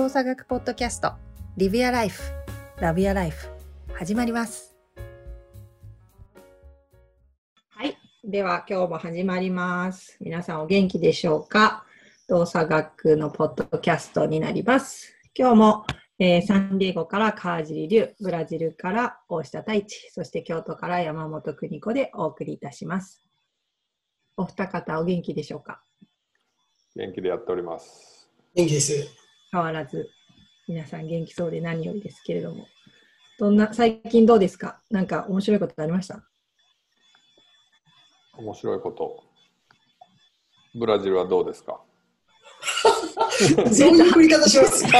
動作学ポッドキャスト Live Your Life Love Your Life 始まります。はい。では今日も始まります。皆さんお元気でしょうか？動作学のポッドキャストになります。今日も、えーサンディエゴから川尻龍ブラジルから大下太一そして京都から山本邦子でお送りいたします。お二方お元気でしょうか？元気でやっております。元気です。変わらず皆さん元気そうで何よりですけれどもどんな最近どうですか？なんか面白いことありました？面白いこと。ブラジルはどうですか？そういう振り方します。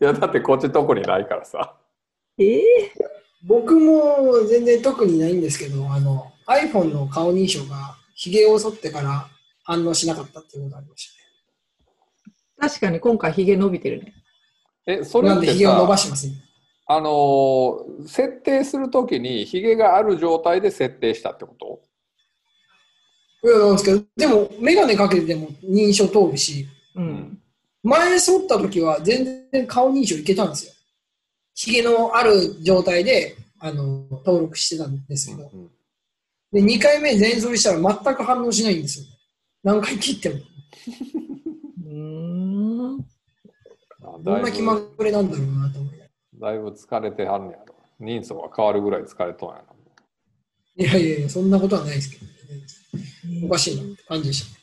いや、だってこっち特にないからさ。ええ僕も全然特にないんですけど、あの iPhone の顔認証がヒゲを剃ってから反応しなかったっていうことがありました確かに今回ひげ伸びてるねえ、そね。れってなんでヒゲを伸ばさ、してます、ね。あのー設定するときにヒゲがある状態で設定したってこと？いやなんですけど、でもメガネかけても認証通るし、うん前剃った時は全然顔認証いけたんですよ。ヒゲのある状態であの登録してたんですけど、うんで2回目全剃りしたら全く反応しないんですよ。何回切っても。うーんあどんな気まぐれなんだろうなと思いながらだいぶ疲れてはんねやろ。人相が変わるぐらい疲れとんやいやいやいや、そんなことはないですけど、ね、おかしいなって感じでした。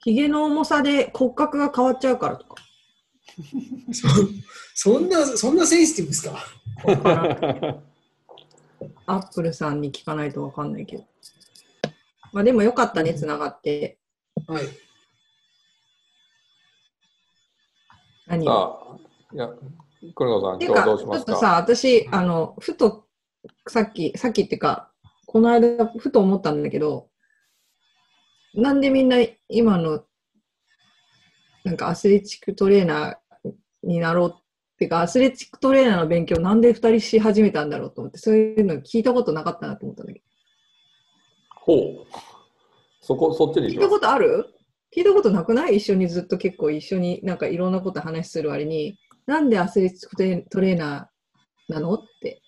ひげの重さで骨格が変わっちゃうからとか。そ そんな、そんなセンシティブですか？アップルさんに聞かないとわかんないけど。まあでもよかったねつながって。はい。何いや、黒野さん、今日どうちしますか？ょっとさ、私、あの、ふと、さっき、さっきっていうか、この間、ふと思ったんだけど、なんでみんな今の、なんかアスレチックトレーナーになろうっていうか、アスレチックトレーナーの勉強なんで二人し始めたんだろうと思って、そういうの聞いたことなかったなと思ったんだけほう。そこ、そっちにど。聞いたことある？聞いたことなくない？一緒にずっと結構一緒になんかいろんなこと話する割に、なんでアスレチックトレトレーナーなの？って。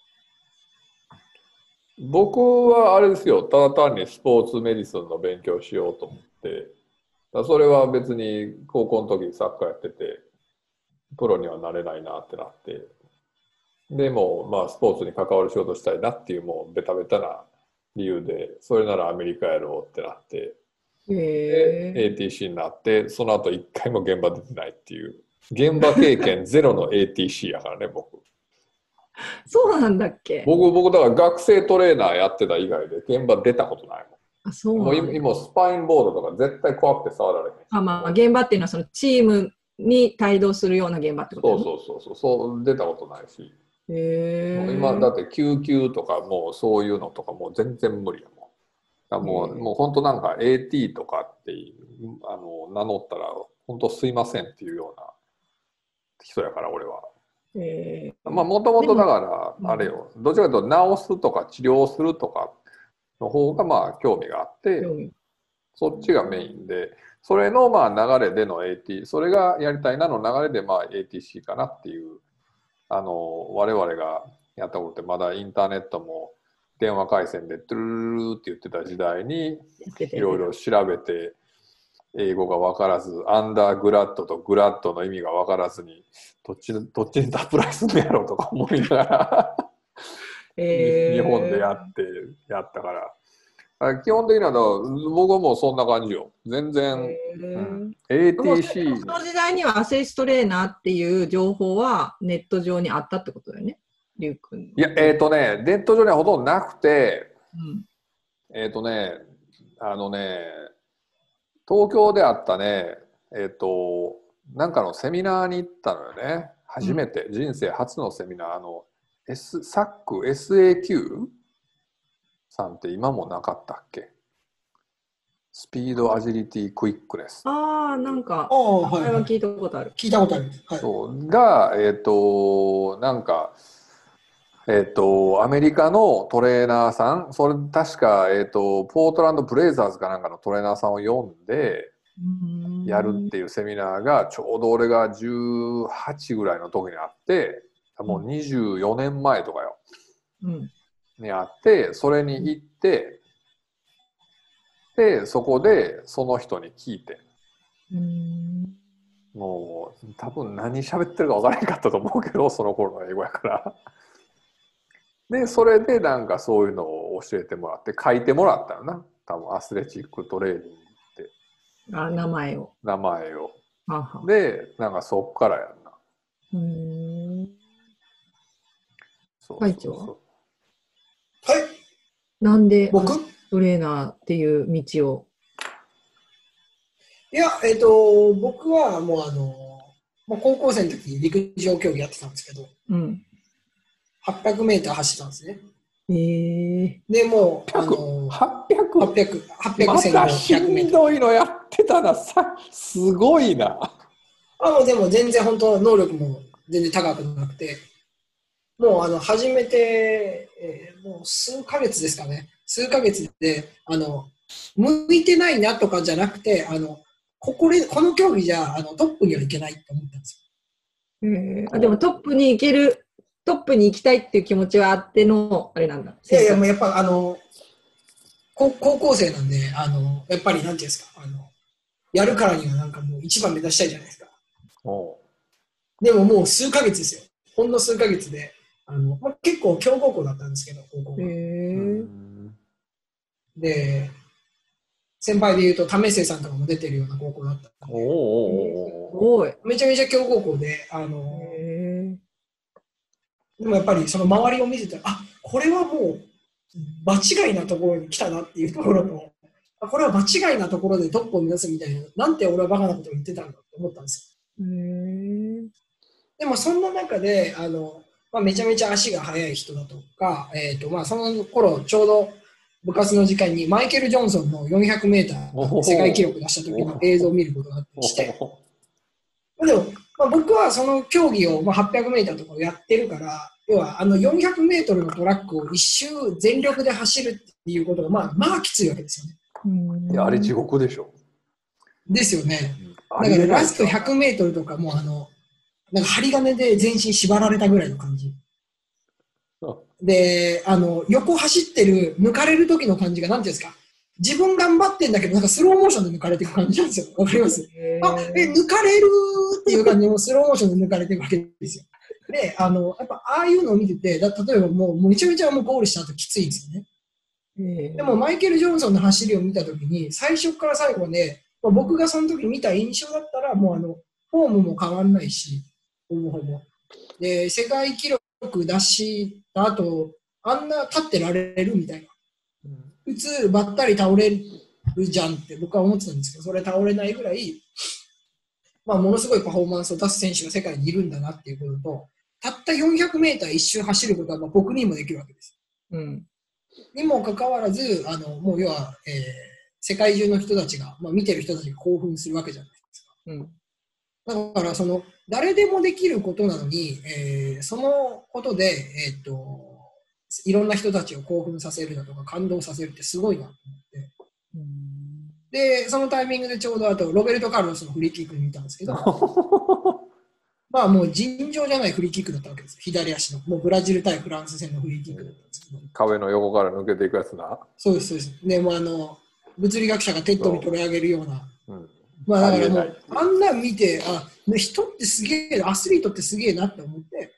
僕はあれですよ、ただ単にスポーツメディスンの勉強しようと思って、だそれは別に高校の時サッカーやってて、プロにはなれないなってなって、でも、まあ、スポーツに関わる仕事したいなっていう、もうベタベタな理由で、それならアメリカやろうってなって、で ATC になって、その後一回も現場出てないっていう、現場経験ゼロの ATC やからね、僕。そうなんだっけ？僕、僕、だから学生トレーナーやってた以外で現場出たことないもん。あ、そうもう今スパインボードとか絶対怖くて触られへん。あ、まあ、現場っていうのはそのチームに帯同するような現場ってことそうそうそうそう、そう出たことないし、う。へえ。今だって救急とかもうそういうのとかもう全然無理やもん。もう,、うん。もう本当なんか AT とかっていうあの名乗ったら本当すいませんっていうような人やから俺は。へー。まあもともとだかうんらあれよ、どちらかというと治すとか治療するとかの方がまあ興味があって、そっちがメインで、それのまあ流れでの AT、それがやりたいなの流れでまあ ATC かなっていう、あの、我々がやったことってまだインターネットも電話回線でトゥルルルルって言ってた時代にいろいろ調べて、英語が分からず、アンダーグラッドとグラッドの意味が分からずに、どっちどっちにアプライするんやろうとか思いながら、へー。日本でやってやったから。あ基本的には僕はもうそんな感じよ。全然、へー。うん。ATC その時代にはアセストレーナーっていう情報はネット上にあったってことだよね、りゅうくん。いや、えっ、とね、ネット上にはほとんどなくて、うんえっ、とね、あのね、東京であったね、えっ、と、なんかのセミナーに行ったのよね。初めて、人生初のセミナー、あの、S、サック SAQ さんって今もなかったっけ？スピード、アジリティ、クイックネス。ああ、なんかあ、あ、はい、はい。あれは聞いたことある。聞いたことある。はい。そうが、えっ、と、なんか、えっ、と、アメリカのトレーナーさん、それ確か、えっ、と、ポートランド・ブレイザーズかなんかのトレーナーさんを読んで、うんやるっていうセミナーがちょうど俺が18ぐらいの時にあってもう24年前とかようん。にあってそれに行ってでそこでその人に聞いてうん。もう多分何喋ってるか分からへんかったと思うけどその頃の英語やから。でそれでなんかそういうのを教えてもらって書いてもらったよな多分アスレチックトレーニングってあ、名前を。名前を。でなんかそっからやんな。うん。そう会長は？い、なんで僕？トレーナーっていう道を？いや、えっ、と、僕はもうあの、まあ、高校生の時陸上競技やってたんですけど、うん。800メーター走ったんですね。ええで、もう、あの、800 800、800ま戦のたし100メーん。どいのやってたなさすごいな。あ、もうでも全然本当能力も全然高くなくて、もうあの、初めて、えーもう数ヶ月ですかね。数ヶ月で、あの、向いてないなとかじゃなくて、あの、ここで、この競技じゃ、あの、トップにはいけないって思ったんですえーあでもトップに行ける、トップに行きたいっていう気持ちはあっての、あれなんだ。よ。いやいや、もうやっぱあの、高高校生なんで、あの、やっぱりなんていうんですか、あの、やるからにはなんかもう一番目指したいじゃないですか。おでももう数ヶ月ですよ。ほんの数ヶ月で、あの、まあ、結構強豪校だったんですけど、高校えが。うーんで、先輩で言うと、為末さんとかも出てるような高校だったんでおおおおすごい。めちゃめちゃ強豪校で、あの、えでもやっぱりその周りを見てたら、あこれはもう場違いなところに来たなっていうところと、あこれは場違いなところでトップを目指すみたいな、なんて俺はバカなことを言ってたんだと思ったんですよ。でもそんな中で、あの、まあ、めちゃめちゃ足が速い人だとか、えっ、と、まあその頃ちょうど部活の時間にマイケル・ジョンソンの400メーター世界記録出した時の映像を見ることがあったりして、まあでも、まあ、僕はその競技を、まあ、800メーターとかをやってるから、要はあの400メートルのトラックを一周全力で走るっていうことが、まあ、まあきついわけですよね。うんいやあれ地獄でしょ。ですよね。あだからラスト100メートルとかもあの、なんか針金で全身縛られたぐらいの感じ。で、あの、横走ってる、抜かれる時の感じが、なんていうんですか、自分頑張ってんだけど、なんかスローモーションで抜かれていく感じなんですよ。わかります？えあ、え、抜かれるっていう感じで、もうスローモーションで抜かれていくわけですよ。で、あの、やっぱ、ああいうのを見てて、だ例えばもう、もうめちゃめちゃもうゴールした後きついんですよね。えーでも、マイケル・ジョンソンの走りを見たときに、最初から最後まで、まあ僕がその時見た印象だったら、もうあの、フォームも変わんないし、ほぼほぼ。で、世界記録出した後、あんな立ってられるみたいな。普通、ばったり倒れるじゃんって僕は思ってたんですけど、それ倒れないぐらい、まあ、ものすごいパフォーマンスを出す選手が世界にいるんだなっていうことと、たった400メーター一周走ることはまあ僕にもできるわけです。うん。にもかかわらず、あの、もう要は、えー世界中の人たちが、まあ、見てる人たちが興奮するわけじゃないですか。うん。だから、その、誰でもできることなのに、えーそのことで、えーっと、いろんな人たちを興奮させるだとか、感動させるってすごいなと思って。うんで、そのタイミングでちょうどあと、ロベルト・カルロスのフリーキックを見たんですけど、まあもう尋常じゃないフリーキックだったわけです。左足の。もうブラジル対フランス戦のフリーキックだったんですけど。壁の横から抜けていくやつな。そうです、そうです。で、もうあの、物理学者が TED に取り上げるような、うん、まあだからもう、あんなん見て、あ、人ってすげえ、アスリートってすげえなって思って、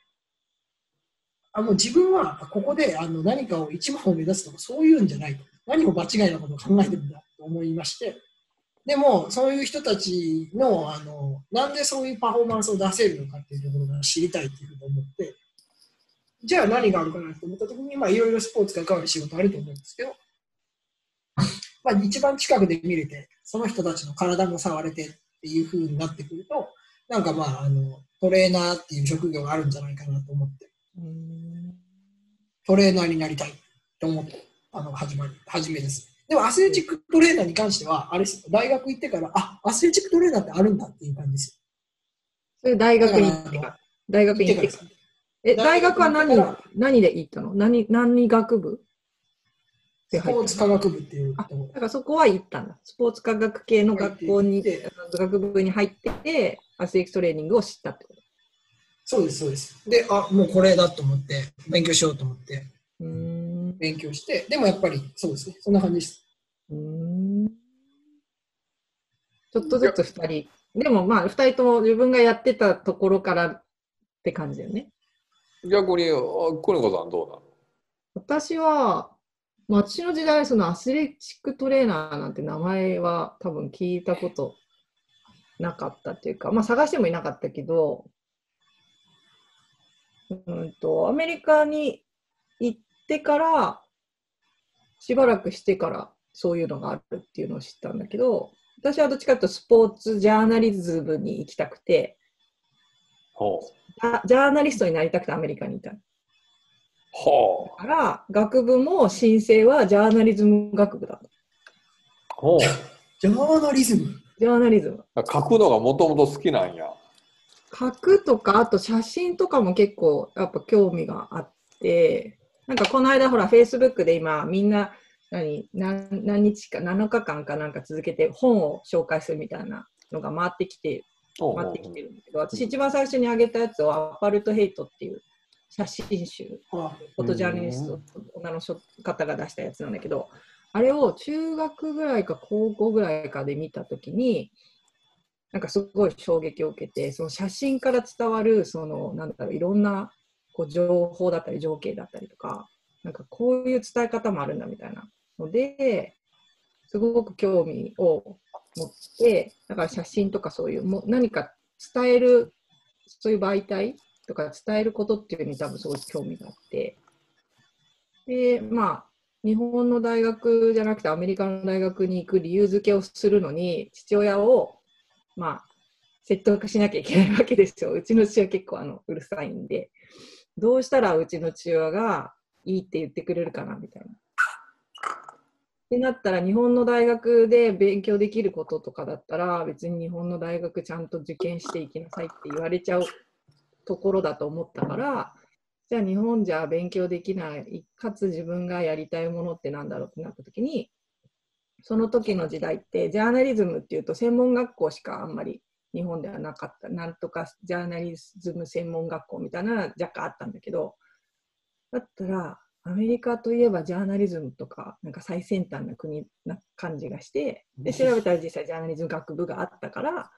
あ、もう自分はここであの何かを一番を目指すとかそういうんじゃないと。何も場違いなことを考えてるんだと思いまして、でも、そういう人たちの、あの、なんでそういうパフォーマンスを出せるのかっていうところが知りたいっていうふうに思って、じゃあ何があるかなと思ったときに、まあいろいろスポーツが関わる仕事あると思うんですけど、まあ一番近くで見れて、その人たちの体も触れてっていうふうになってくると、なんかまあ、あの、トレーナーっていう職業があるんじゃないかなと思って、トレーナーになりたいと思って、あの、始まり、始めです。でもアスレチックトレーナーに関しては、あれですよ、大学行ってから、あ、アスレチックトレーナーってあるんだっていう感じですそれ大よ。学に行ってから。大学行ってからに行ってから。え、大学は何何で行ったの？何、何学部？でスポーツ科学部っていうあだからそこは行ったんだ。スポーツ科学系の学校に学部に入ってて、アスレチックストレーニングを知ったってこと。そうです、そうです。で、あ、もうこれだと思って、勉強しようと思って、うーん。勉強して、でもやっぱりそうですね、そんな感じです。うーんちょっとずつ2人。でもまあ、2人とも自分がやってたところからって感じだよね。逆に、あ邦子さんどうなの？私は、まあ私の時代、そのアスレチックトレーナーなんて名前は多分聞いたことなかったっていうか、まあ探してもいなかったけど、うんと、アメリカに行ってから、しばらくしてからそういうのがあるっていうのを知ったんだけど、私はどっちかというとスポーツジャーナリズムに行きたくて、ほう。ジャーナリストになりたくてアメリカにいた。ほう。から、学部も申請はジャーナリズム学部だった。ほう。ジャーナリズム？ジャーナリズム。書くのがもともと好きなんや。書くとか、あと写真とかも結構やっぱ興味があって、なんかこの間ほら、Facebook で今みんな何何何日か、7日間かなんか続けて本を紹介するみたいなのが回ってきて、回ってきてるんだけど、私一番最初に上げたやつはアパルトヘイトっていう写真集、あフォトジャーナリスト、女の方が出したやつなんだけど、あれを中学ぐらいか高校ぐらいかで見たときに、なんかすごい衝撃を受けて、その写真から伝わる、その、なんだろう、いろんなこう情報だったり、情景だったりとか、なんかこういう伝え方もあるんだみたいな。ので、すごく興味を持って、だから写真とかそういう、も何か伝える、そういう媒体とか伝えることっていうのに多分すごい興味があって、で、まあ、日本の大学じゃなくてアメリカの大学に行く理由付けをするのに、父親を、まあ、説得しなきゃいけないわけですよ。うちの父親結構あのうるさいんで、どうしたらうちの父親がいいって言ってくれるかなみたいな。ってなったら、日本の大学で勉強できることとかだったら、別に日本の大学ちゃんと受験していきなさいって言われちゃうところだと思ったから、じゃあ日本じゃ勉強できない、かつ自分がやりたいものってなんだろうってなった時に、その時の時代って、ジャーナリズムっていうと専門学校しかあんまり日本ではなかった。なんとかジャーナリズム専門学校みたいなのは若干あったんだけど、だったら、アメリカといえばジャーナリズムとか、なんか最先端な国な感じがして、で、調べたら実際ジャーナリズム学部があったから、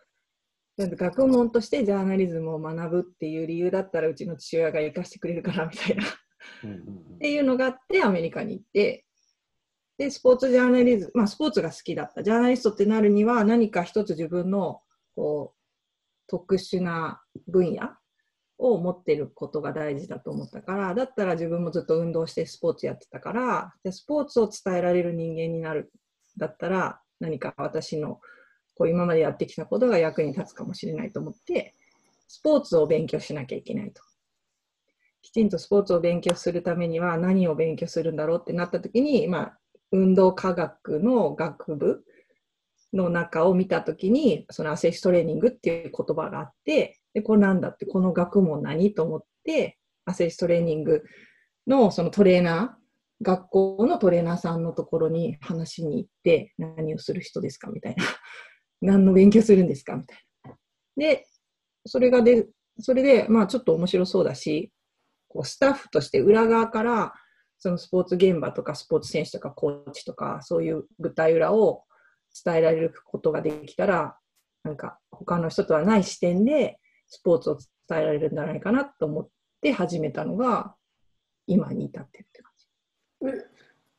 学問としてジャーナリズムを学ぶっていう理由だったら、うちの父親が生かしてくれるかなみたいな。っていうのがあって、アメリカに行って、で、スポーツジャーナリズム、まあ、スポーツが好きだった。ジャーナリストってなるには、何か一つ自分の、こう、特殊な分野を持ってることが大事だと思ったから、だったら自分もずっと運動してスポーツやってたから、でスポーツを伝えられる人間になる。だったら、何か私の、こう、今までやってきたことが役に立つかもしれないと思って、スポーツを勉強しなきゃいけないと。きちんとスポーツを勉強するためには何を勉強するんだろうってなった時に、まあ、運動科学の学部の中を見た時にそのアセストレーニングっていう言葉があってでこれなんだってこの学問何と思ってアセストレーニングのそのトレーナー学校のトレーナーさんのところに話しに行って何をする人ですかみたいな。何の勉強するんですかみたいな。でそれがでそれでまあちょっと面白そうだしこうスタッフとして裏側からそのスポーツ現場とかスポーツ選手とかコーチとかそういう舞台裏を伝えられることができたらなんか他の人とはない視点でスポーツを伝えられるんじゃないかなと思って始めたのが今に至ってるって感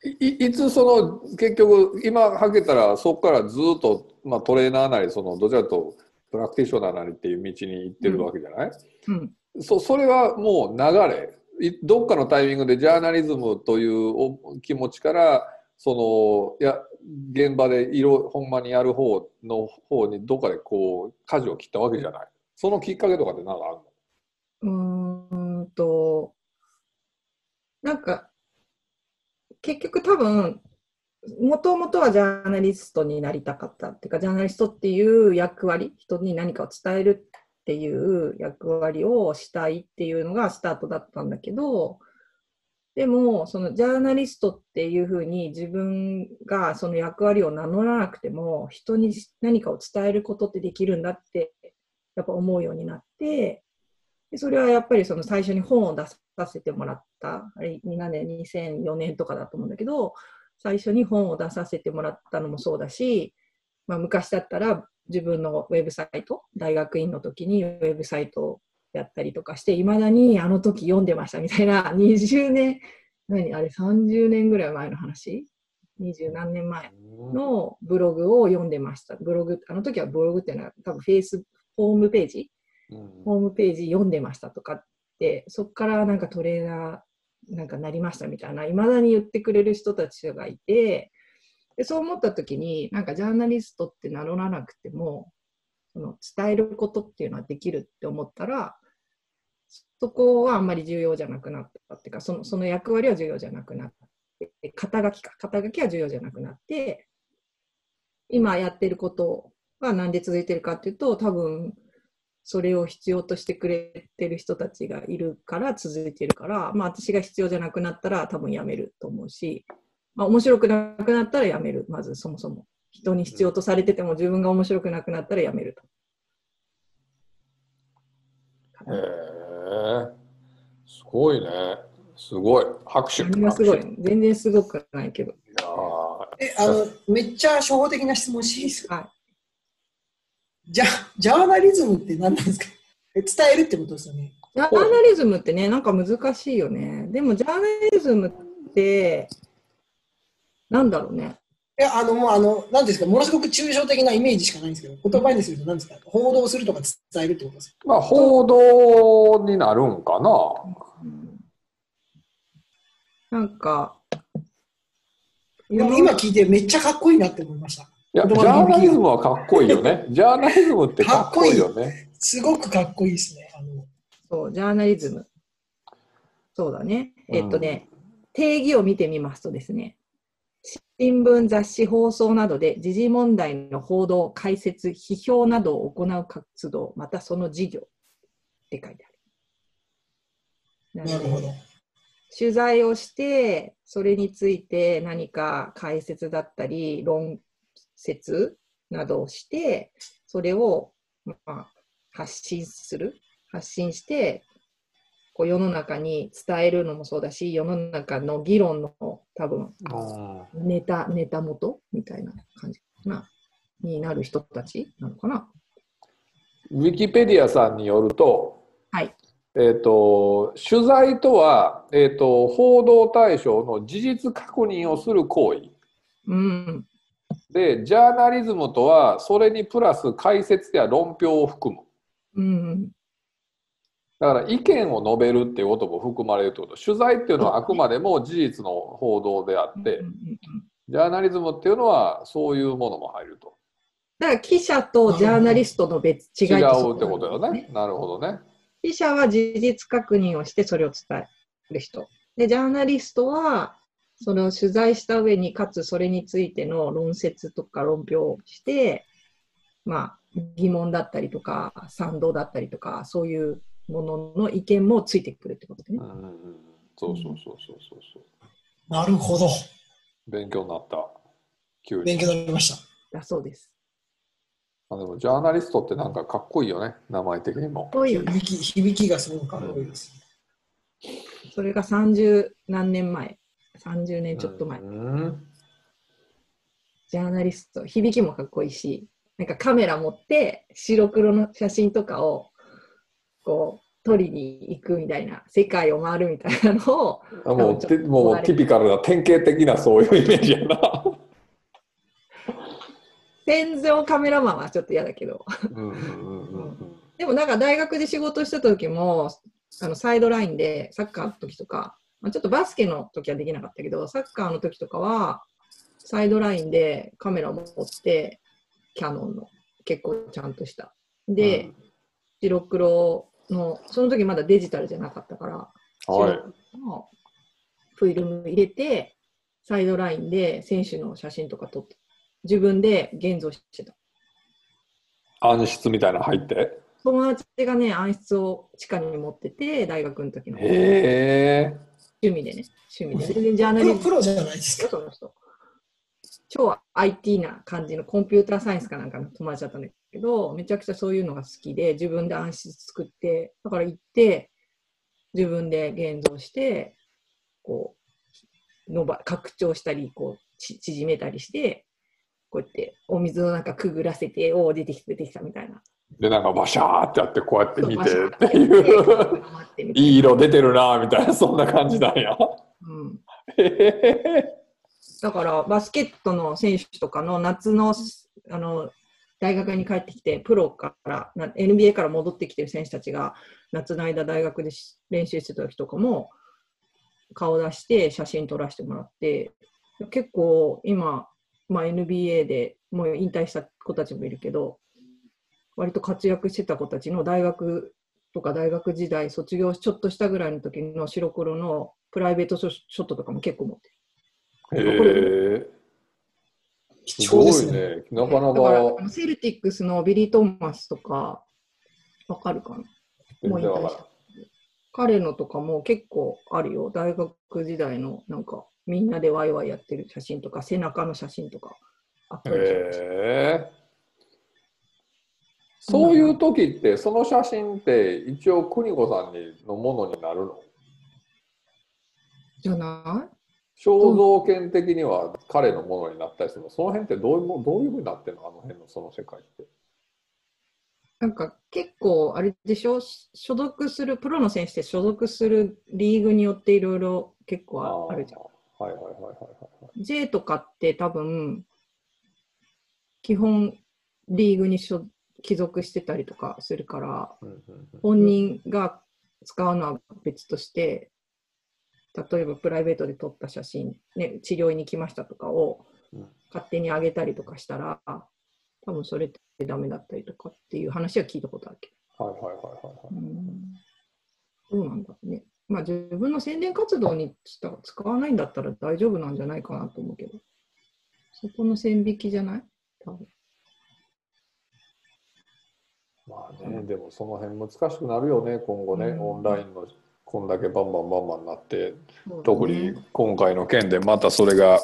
じ。いいいつその結局今はけたらそこからずっと、まあ、トレーナーなりそのどちらかというとプラクティショナーなりっていう道に行ってるわけじゃない、うん。そそれはもう流れ。いどっかのタイミングでジャーナリズムという気持ちからそのいや現場で色ほんまにやる方の方にどっかでこう舵を切ったわけじゃない。そのきっかけとかって何かあるの？うんと、なんか、結局多分、もともとはジャーナリストになりたかったっていうか、ジャーナリストっていう役割、人に何かを伝えるっていう役割をしたいっていうのがスタートだったんだけど、でも、そのジャーナリストっていうふうに自分がその役割を名乗らなくても、人に何かを伝えることってできるんだって、やっぱ思うようになって、でそれはやっぱりその最初に本を出させてもらった、あれ、何年、2004年とかだと思うんだけど、最初に本を出させてもらったのもそうだし、まあ、昔だったら自分のウェブサイト、大学院の時にウェブサイトをやったりとかして、いまだにあの時読んでましたみたいな、20年、何あれ、30年ぐらい前の話 ?20 何年前のブログを読んでました。ブログ、あの時はブログっていうのは多分フェイス、ホームページ？うんホームページ読んでましたとかって、そこからなんかトレーナーなんかなりましたみたいな、いまだに言ってくれる人たちがいて、でそう思った時に、なんかジャーナリストって名乗らなくても、その伝えることっていうのはできるって思ったら、そこはあんまり重要じゃなくなったっていうか、そのその役割は重要じゃなくなって、肩書きか、肩書きは重要じゃなくなって、今やってることがなんで続いてるかっていうと、多分それを必要としてくれてる人たちがいるから続いてるから、まあ私が必要じゃなくなったら多分やめると思うし、まあ面白くなくなったらやめる、まずそもそも。人に必要とされてても自分が面白くなくなったらやめると。へえすごいね。すごい。拍手。何がすごい拍手。全然すごくないけど。いやーえ、あの、めっちゃ初歩的な質問していいですか？はじゃ、ジャーナリズムって何なんですか？え伝えるってことですよね。ジャーナリズムってね、なんか難しいよね。でもジャーナリズムって、なんだろうね。いや、あの、もう、あの、なんですか、ものすごく抽象的なイメージしかないんですけど、言葉にすると何ですか、報道するとか伝えるってことですかまあ、報道になるんかな。うんなんか、でも今聞いてめっちゃかっこいいなって思いました。いや、ジ言ャーナリズムはかっこいいよね。ジャーナリズムってかっこいいよね。すごくかっこいいですね。あのそう、ジャーナリズム。そうだね。うんえっとね、定義を見てみますとですね、新聞、雑誌、放送などで時事問題の報道、解説、批評などを行う活動、またその事業って書いてある。なるほど。取材をして、それについて何か解説だったり、論説などをして、それを、まあ、発信する。発信して、こう世の中に伝えるのもそうだし、世の中の議論の多分、うんネタ、ネタ元みたいな感じかな。になる人たちなのかな。ウィキペディアさんによると、はい。えっと取材とは、えっと報道対象の事実確認をする行為うん。でジャーナリズムとはそれにプラス解説や論評を含むうん。だから意見を述べるっていうことも含まれるってこと取材っていうのはあくまでも事実の報道であってジャーナリズムっていうのはそういうものも入るとだから記者とジャーナリストの別違い違とそうってことよね。なるほどね。記者は事実確認をしてそれを伝える人。で、ジャーナリストは、その取材した上に、かつそれについての論説とか論評をして、まあ、疑問だったりとか、賛同だったりとか、そういうものの意見もついてくるってことねうん。うんうん、そうそうそうそうそうそう。なるほど。勉強になった。急勉に。強になりました。だそうです。あでもジャーナリストってなんかかっこいいよね。名前的にも。こういうね、響き響きがすごくかっこいいです。それが30何年前、30年ちょっと前。うんジャーナリスト、響きもかっこいいし、なんかカメラ持って白黒の写真とかをこう撮りに行くみたいな、世界を回るみたいなのを、あもうてもうティピカルな典型的なそういうイメージやな。戦場カメラマンはちょっと嫌だけど、うんうんうんうんでもなんか大学で仕事した時も、あのサイドラインでサッカーの時とか、まあ、ちょっとバスケの時はできなかったけど、サッカーの時とかは、サイドラインでカメラを持って、キャノンの結構ちゃんとした。で、白黒の、その時まだデジタルじゃなかったから、はい。のフィルム入れて、サイドラインで選手の写真とか撮って、自分で現像してた。暗室みたいなの入って？友達がね、暗室を地下に持ってて、大学の時の。へえ。味でね。趣味で。全然ジャーナリズムプロプロじゃないですか。その人。超 IT な感じのコンピューターサイエンスかなんかの友達だったんだけど、めちゃくちゃそういうのが好きで、自分で暗室作って、だから行って、自分で現像して、こう、伸ば、拡張したり、こう、ち縮めたりして、こうやってお水の中くぐらせて、おお、出てきた、出てきたみたいな。で、なんかバシャーってやって、こうやって見てってーいう、い いい色出てるな、みたいな、そんな感じなんや。うんだからバスケットの選手とかの夏のあの大学に帰ってきて、プロから NBA から戻ってきてる選手たちが夏の間大学で練習してた時とかも顔出して写真撮らせてもらって、結構今、まあ、NBA でもう引退した子たちもいるけど、割と活躍してた子たちの大学とか大学時代卒業ちょっとしたぐらいの時の白黒のプライベートショショットとかも結構持ってる。すごい重ですね。ね。なかなだからかセルティックスのビリー・トーマスとか、わかるかな？全然わからん。彼のとかも結構あるよ。大学時代のなんかみんなでワイワイやってる写真とか、背中の写真とかあったり。へえ。そういう時って、その写真って一応邦子さんにのものになるの？じゃな肖像権的には彼のものになったりするの？その辺ってどういうもどういうふうになってるの？あの辺のその世界って。いなんか結構あれでしょ？所属する、プロの選手って所属するリーグによっていろいろ結構ああるじゃん。ん。はいはいはいはいはい。J とかって多分、基本リーグに所帰属してたりとかするから、本人が使うのは別として、例えばプライベートで撮った写真、ね、治療院に来ましたとかをうん勝手に上げたりとかしたら、多分それってダメだったりとかっていう話は聞いたことあるけはいはいはいはいはい。ど。うん、どうなんだろうね。まあ自分の宣伝活動に使使わないんだったら大丈夫なんじゃないかなと思うけど、そこの線引きじゃない？多分。まあね、でもその辺難しくなるよね、今後ね、うんオンラインのこんだけバンバンバンバンなって、ね。特に今回の件でまたそれが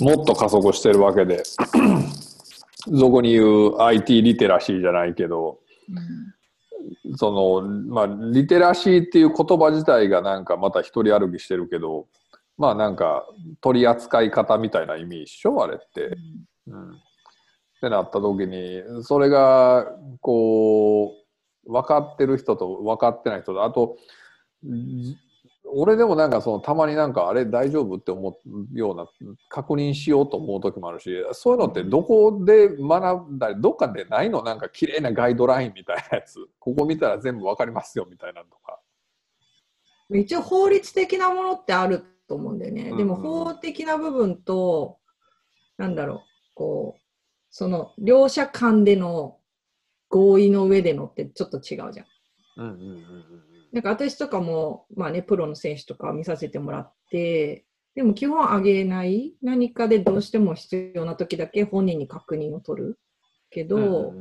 もっと加速してるわけで、そこに言う IT リテラシーじゃないけど、うん。そのまあリテラシーっていう言葉自体がなんかまた一人歩きしてるけど、まあなんか取り扱い方みたいな意味一緒あれって。うん。ってなった時にそれがこう分かってる人と分かってない人とあとじ俺でもなんかそのたまになんかあれ大丈夫って思うような確認しようと思う時もあるしそういうのってどこで学んだりどっかでないのなんか綺麗なガイドラインみたいなやつここ見たら全部分かりますよみたいなのとか。一応法律的なものってあると思うんだよね。うんでも法的な部分と、なんだろう、こう、その両者間での合意の上でのってちょっと違うじゃん。うんうんうんうんなんか私とかも、まあね、プロの選手とか見させてもらって、でも基本上げない。何かでどうしても必要な時だけ本人に確認を取る。けど、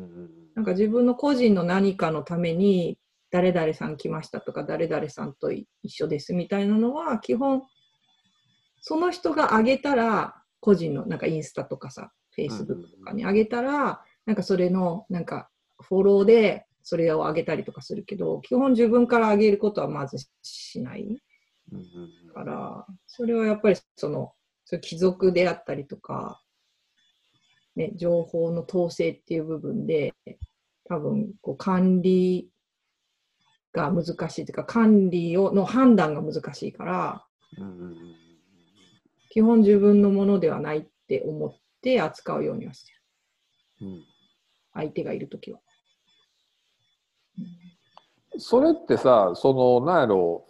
なんか自分の個人の何かのために、誰々さん来ましたとか、誰々さんと一緒ですみたいなのは、基本、その人が上げたら、個人のなんかインスタとかさ、フェイスブックとかに上げたら、なんかそれの、なんかフォローでそれを上げたりとかするけど、基本自分から上げることはまずしないから、それはやっぱりその、それ貴族であったりとか、ね、情報の統制っていう部分で、多分こう管理が難しいというか、管理をの判断が難しいから、基本自分のものではないって思って扱うようにはしてる。うん相手がいるときは。それってさそのなんやろ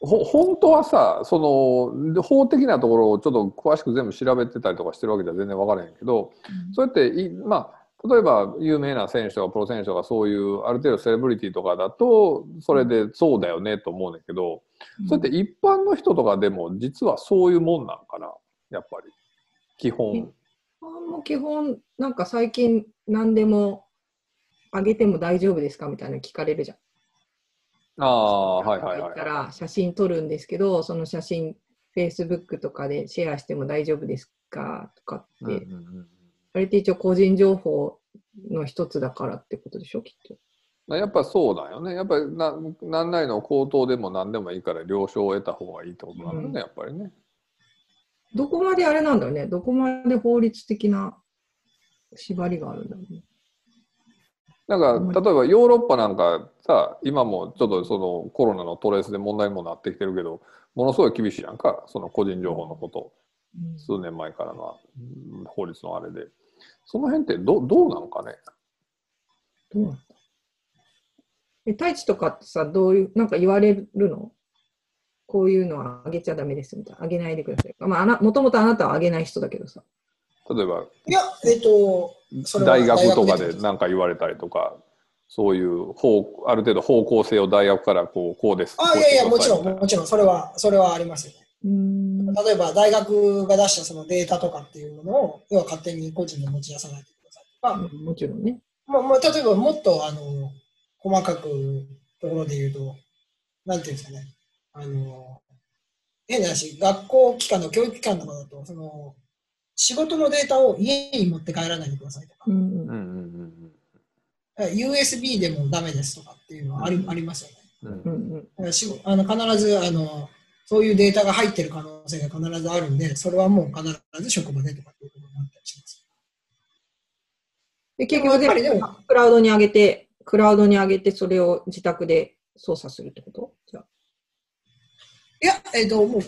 ほ本当はさそので法的なところをちょっと詳しく全部調べてたりとかしてるわけじゃ全然分からへんけどそれっていまあ例えば有名な選手とかプロ選手とかそういうある程度セレブリティとかだとそれでそうだよねと思うねんだけどそれって一般の人とかでも実はそういうもんなんかなやっぱり。基本。もう基本、なんか最近何でも上げても大丈夫ですか？みたいなの聞かれるじゃん。ああ、はいはいはい。行ったら写真撮るんですけど、その写真、Facebook とかでシェアしても大丈夫ですか？とかって、うんうんうんあれって一応個人情報の一つだからってことでしょ、きっと。やっぱそうだよね。やっぱりな何なりの口頭でも何でもいいから了承を得た方がいいってことなのね、うんやっぱりね。どこまであれなんだろうね。どこまで法律的な縛りがあるんだろうね。なんか例えばヨーロッパなんかさ今もちょっとそのコロナのトレースで問題にもなってきてるけどものすごい厳しいやんかその個人情報のこと。うん。数年前からのうん法律のあれで。その辺ってどどうなんかね？どうなんだ？え、太一とかってさ、どういう、なんか言われるの？こういうのはあげちゃダメですみたいな。あげないでください。まあもともとあなたはあげない人だけどさ。例えばいや、えっ、と、それは大学とかで何か言われたりとかそういう方ある程度方向性を大学からこうこうですあ、いやいや、もちろん、もちろん、それは、それはありますよね。うーん。例えば、大学が出したそのデータとかっていうものを、要は勝手に個人で持ち出さないでくださいとか、もちろんね。まあ、まあ、例えばもっと、あの、細かくところで言うと、なんていうんですかね、あの、変な話、学校機関の教育機関とかだと、その、仕事のデータを家に持って帰らないでくださいとかう、んうん USB でもダメですとかっていうのはあり,、ありますよね。うんうんあの必ずあのそういうデータが入ってる可能性が必ずあるんで、それはもう必ず職場でとかっていうことになったりします。で、結局でクラウドに上げて、クラウドに上げて、それを自宅で操作するってこと？じゃあ。いや、えっ、と、もう、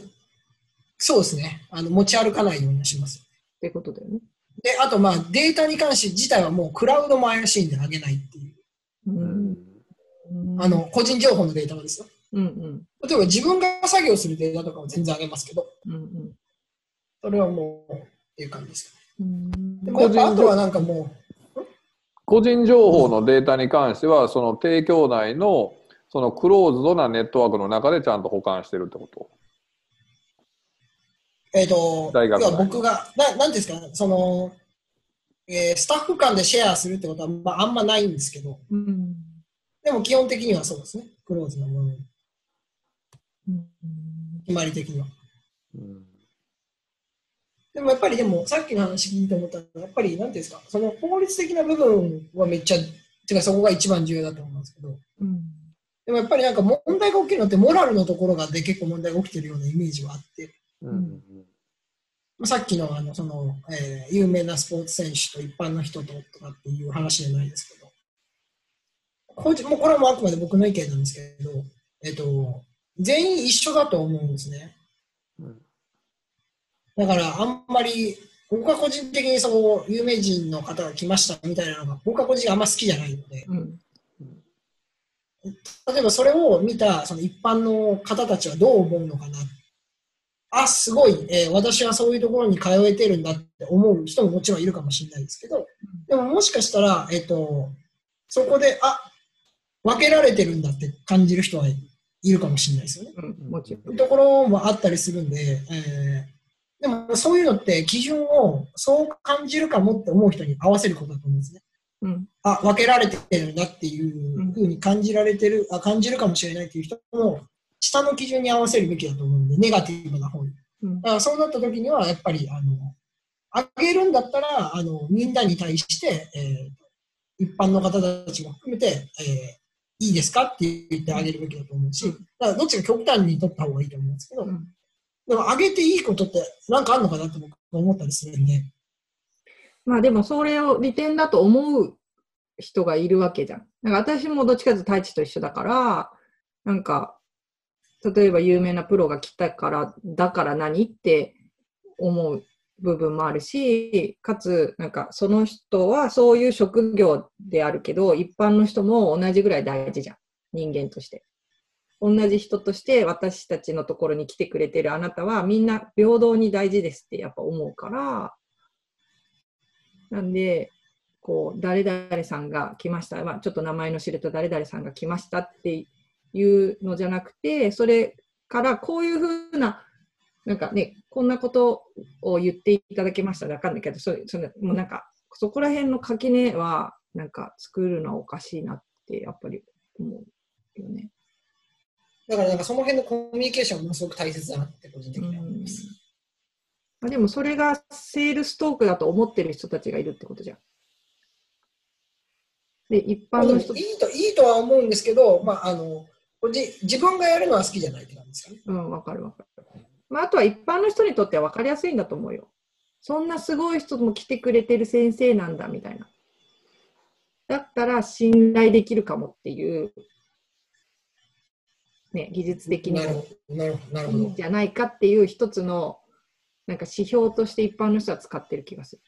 そうですね。あの持ち歩かないようにします。ってことだよね。で、あと、まあ、データに関して自体はもうクラウドも怪しいんで上げないっていう。ううんあの、、個人情報のデータはですよ。うんうん。例えば自分が作業するデータとかは全然上げますけど、うんうんそれはもう、っていう感じですかうん。ね。でもあとはなんかも個人情報のデータに関してはその提供内のそのクローズドなネットワークの中でちゃんと保管してるってこと？う、えっ、と、要大学僕が、ななんですか？ね、その、えースタッフ間でシェアするってことは、まあ、あんまないんですけど、うん。でも基本的にはそうですね。クローズなもの、うん。決まり的には。うん。でもやっぱりでも、さっきの話聞いて思ったのは、やっぱり、なんていうんですか、その法律的な部分はめっちゃ、てかそこが一番重要だと思うんですけど、うん。でもやっぱりなんか問題が起きるのって、モラルのところがで結構問題が起きてるようなイメージはあって、うん。まあさっきのあのその、えー有名なスポーツ選手と一般の人ととかっていう話じゃないですけど、個人もうこれはもうあくまで僕の意見なんですけど、えっと、全員一緒だと思うんですね。うんだからあんまり、僕は個人的にそう有名人の方が来ましたみたいなのが、僕は個人あんま好きじゃないので、うん例えばそれを見たその一般の方たちはどう思うのかな。あ、すごい、えー私はそういうところに通えてるんだって思う人ももちろんいるかもしれないですけど、でももしかしたら、えっ、と、そこで、あ、分けられてるんだって感じる人はいるかもしれないですよね。うんもちろん。ところもあったりするんで、えーでもそういうのって基準をそう感じるかもって思う人に合わせることだと思うんですね。うん。あ、分けられてるんだっていうふうに感じられてる、あ、感じるかもしれないっていう人も、下の基準に合わせるべきだと思うんで、ネガティブな方に。うんだからそうなった時には、やっぱり、あの、あげるんだったら、あの、みんなに対して、えー一般の方たちも含めて、えーいいですかって言ってあげるべきだと思うし、うんだからどっちか極端に取った方がいいと思うんですけど、うんでも、あげていいことってなんかあるのかなって僕は思ったりするんで、まあでもそれを利点だと思う人がいるわけじゃん。なんか私もどっちかというと太一と一緒だから、なんか、例えば有名なプロが来たから、だから何って思う部分もあるし、かつ、なんかその人はそういう職業であるけど、一般の人も同じぐらい大事じゃん。人間として。同じ人として私たちのところに来てくれてるあなたはみんな平等に大事ですってやっぱ思うから、なんで、こう、誰々さんが来ました、まあ、ちょっと名前の知れた誰々さんが来ましたっていうのじゃなくて、それからこういうふうな、なんかね、こんなことを言っていただけましたらわかんないけど、そうそれもうなんか、そこら辺の垣根は、なんか作るのはおかしいなって、やっぱり思うよね。だからなんかその辺のコミュニケーションものすごく大切だなって個人的には思います。まあ、でもそれがセールストークだと思ってる人たちがいるってことじゃん。で、一般の人、いいといいとは思うんですけど、まあ、あのじ自分がやるのは好きじゃないって感じですかね。うん、わかるわかる。まあ、あとは一般の人にとっては分かりやすいんだと思うよ。そんなすごい人も来てくれてる先生なんだみたいな。だったら信頼できるかもっていう、ね、技術的にもいいんじゃないかっていう一つのなんか指標として一般の人は使ってる気がする。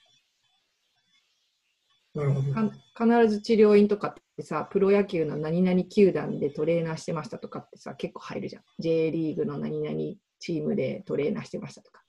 なるほど。必ず治療院とかってさ、プロ野球の何々球団でトレーナーしてましたとかってさ、結構入るじゃん。J リーグの何々チームでトレーナーしてましたとか。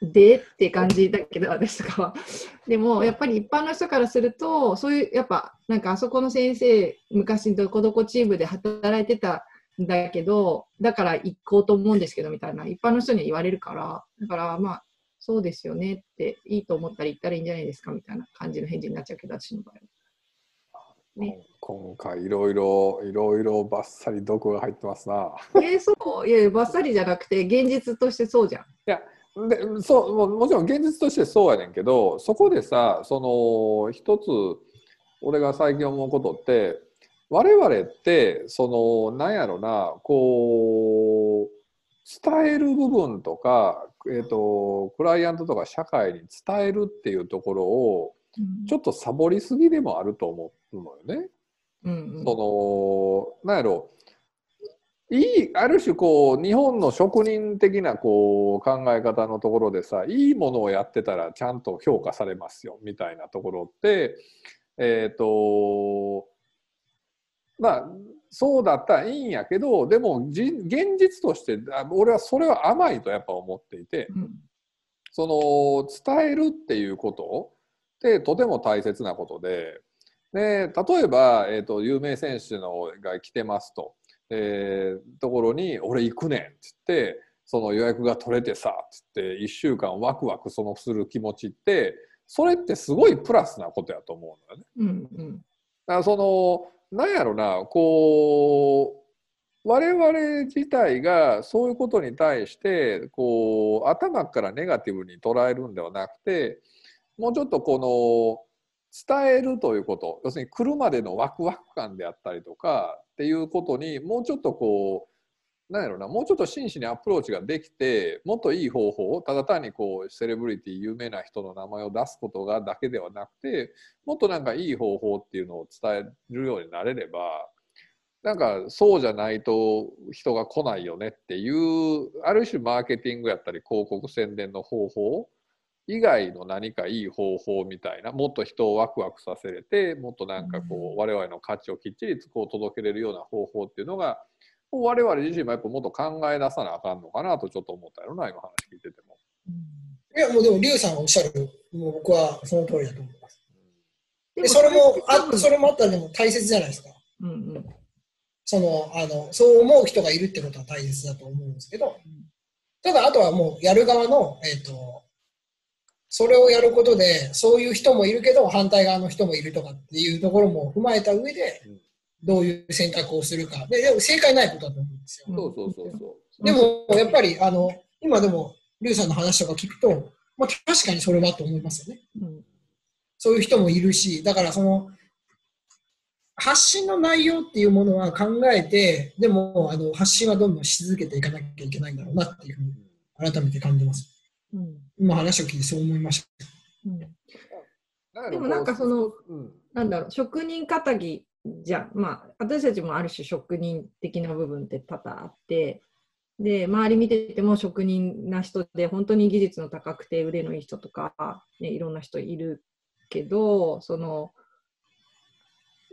でって感じだけど、私とかは。でも、やっぱり一般の人からすると、そういう、やっぱ、なんかあそこの先生、昔どこどこチームで働いてたんだけど、だから行こうと思うんですけど、みたいな、一般の人には言われるから、だからまあ、そうですよねって、いいと思ったら行ったらいいんじゃないですかみたいな感じの返事になっちゃうけど、私の場合は。ね今回いろいろいろいろばっさり毒が入ってますな。えーそういやいや、ばっさりじゃなくて、現実としてそうじゃん。でそうももちろん現実としてそうやねんけどそこでさその一つ俺が最近思うことって我々ってそのなんやろなこう伝える部分とか、えー、とクライアントとか社会に伝えるっていうところをちょっとサボりすぎでもあると思うのよね。うんうん。そのなんやろ。いいある種こう日本の職人的なこう考え方のところでさいいものをやってたらちゃんと評価されますよみたいなところってえっ、とまあそうだったらいいんやけどでもじ現実としてあ俺はそれは甘いとやっぱ思っていてうんその伝えるっていうことってとても大切なことでで例えば、えー、と有名選手のが来てますと、えーところに「俺行くねん」っつってその予約が取れてさっつって1週間ワクワクそのする気持ちってそれってすごいプラスなことやと思うのよね。うんうんだからそのなんやろなこう我々自体がそういうことに対してこう頭からネガティブに捉えるんではなくてもうちょっとこの伝えるということ要するに来るまでのワクワク感であったりとかっていうことにもうちょっとこうなんやろなもうちょっと真摯にアプローチができてもっといい方法ただ単にこうセレブリティ有名な人の名前を出すことがだけではなくてもっとなんかいい方法っていうのを伝えるようになれればなんかそうじゃないと人が来ないよねっていうある種マーケティングやったり広告宣伝の方法以外の何かいい方法みたいなもっと人をワクワクさせれてもっとなんかこう我々の価値をきっちりこう届けれるような方法っていうのが我々自身もやっぱもっと考え出さなあかんのかなとちょっと思ったよな今話聞いてても。いや、もうでも、リュウさんがおっしゃる、もう僕はその通りだと思います。でで、それも、あそれもあったらでも大切じゃないですか。うんうんその、あの、そう思う人がいるってことは大切だと思うんですけど、ただ、あとはもう、やる側の、えっ、と、それをやることで、そういう人もいるけど、反対側の人もいるとかっていうところも踏まえた上でうん、どういう選択をするか。で、でも正解ないことだと思うんですよ。そうそうそうそう。でも、やっぱり、あの、今でも、リュウさんの話とか聞くと、まあ、確かにそれはと思いますよね。うんそういう人もいるし、だからその、発信の内容っていうものは考えて、でも、あの、発信はどんどんし続けていかなきゃいけないんだろうなっていうふうに、改めて感じます。うん今話を聞いてそう思いました。うんでもなんかその、うんなんだろう、職人かたぎじゃん、まあ、私たちもある種職人的な部分って多々あって、で、周り見てても職人な人で、本当に技術の高くて腕のいい人とか、ね、いろんな人いるけど、その、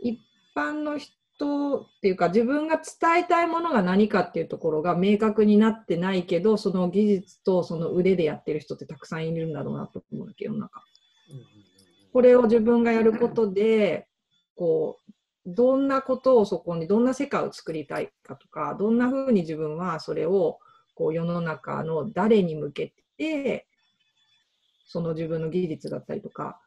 一般の人っていうか、自分が伝えたいものが何かっていうところが明確になってないけど、その技術とその腕でやってる人ってたくさんいるんだろうなと思うわけ世の中。これを自分がやることで、こう、どんなことをそこに、どんな世界を作りたいかとか、どんな風に自分はそれをこう世の中の誰に向けて、その自分の技術だったりとか、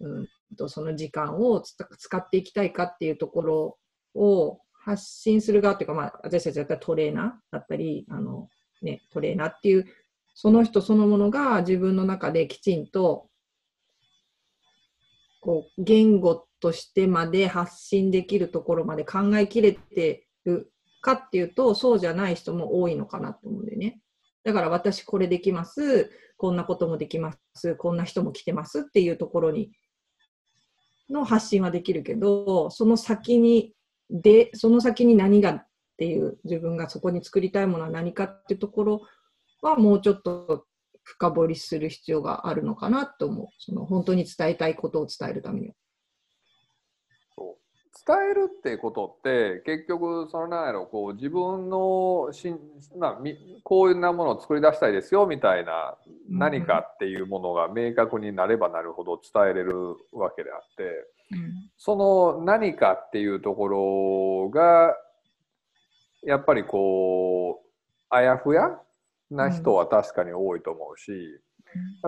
うんとその時間を使っていきたいかっていうところを発信する側っていうか、まあ、私たちだったらトレーナーだったり、あの、ね、トレーナーっていう、その人そのものが自分の中できちんと、こう、言語としてまで発信できるところまで考えきれてるかっていうと、そうじゃない人も多いのかなと思うんでね。だから私これできます、こんなこともできます、こんな人も来てますっていうところに、の発信はできるけど、その先に、で、その先に何がっていう、自分がそこに作りたいものは何かっていうところはもうちょっと深掘りする必要があるのかなと思う。その本当に伝えたいことを伝えるためには。伝えるってことって結局そのなんやろこう自分のしん、まあ、みこういうなものを作り出したいですよみたいなうん。何かっていうものが明確になればなるほど伝えれるわけであってその何かっていうところがやっぱりこうあやふやな人は確かに多いと思うし、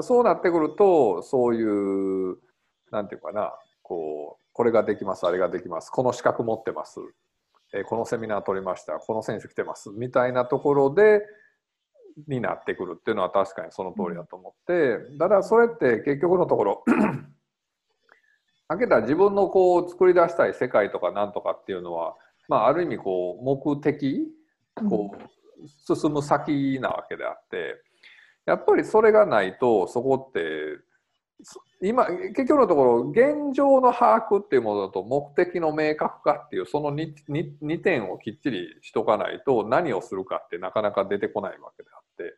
そうなってくるとそういうなんていうかなこうこれができますあれができます。この資格持ってます、えこのセミナー取りました。この選手来てます。みたいなところでになってくるっていうのは確かにその通りだと思って。ただそれって結局のところ開けた自分のこう作り出したい世界とかなんとかっていうのは、まあ、ある意味こう目的こう進む先なわけであってやっぱりそれがないとそこって今結局のところ現状の把握っていうものだと目的の明確化っていうその 2, 2, 2点をきっちりしとかないと何をするかってなかなか出てこないわけであって。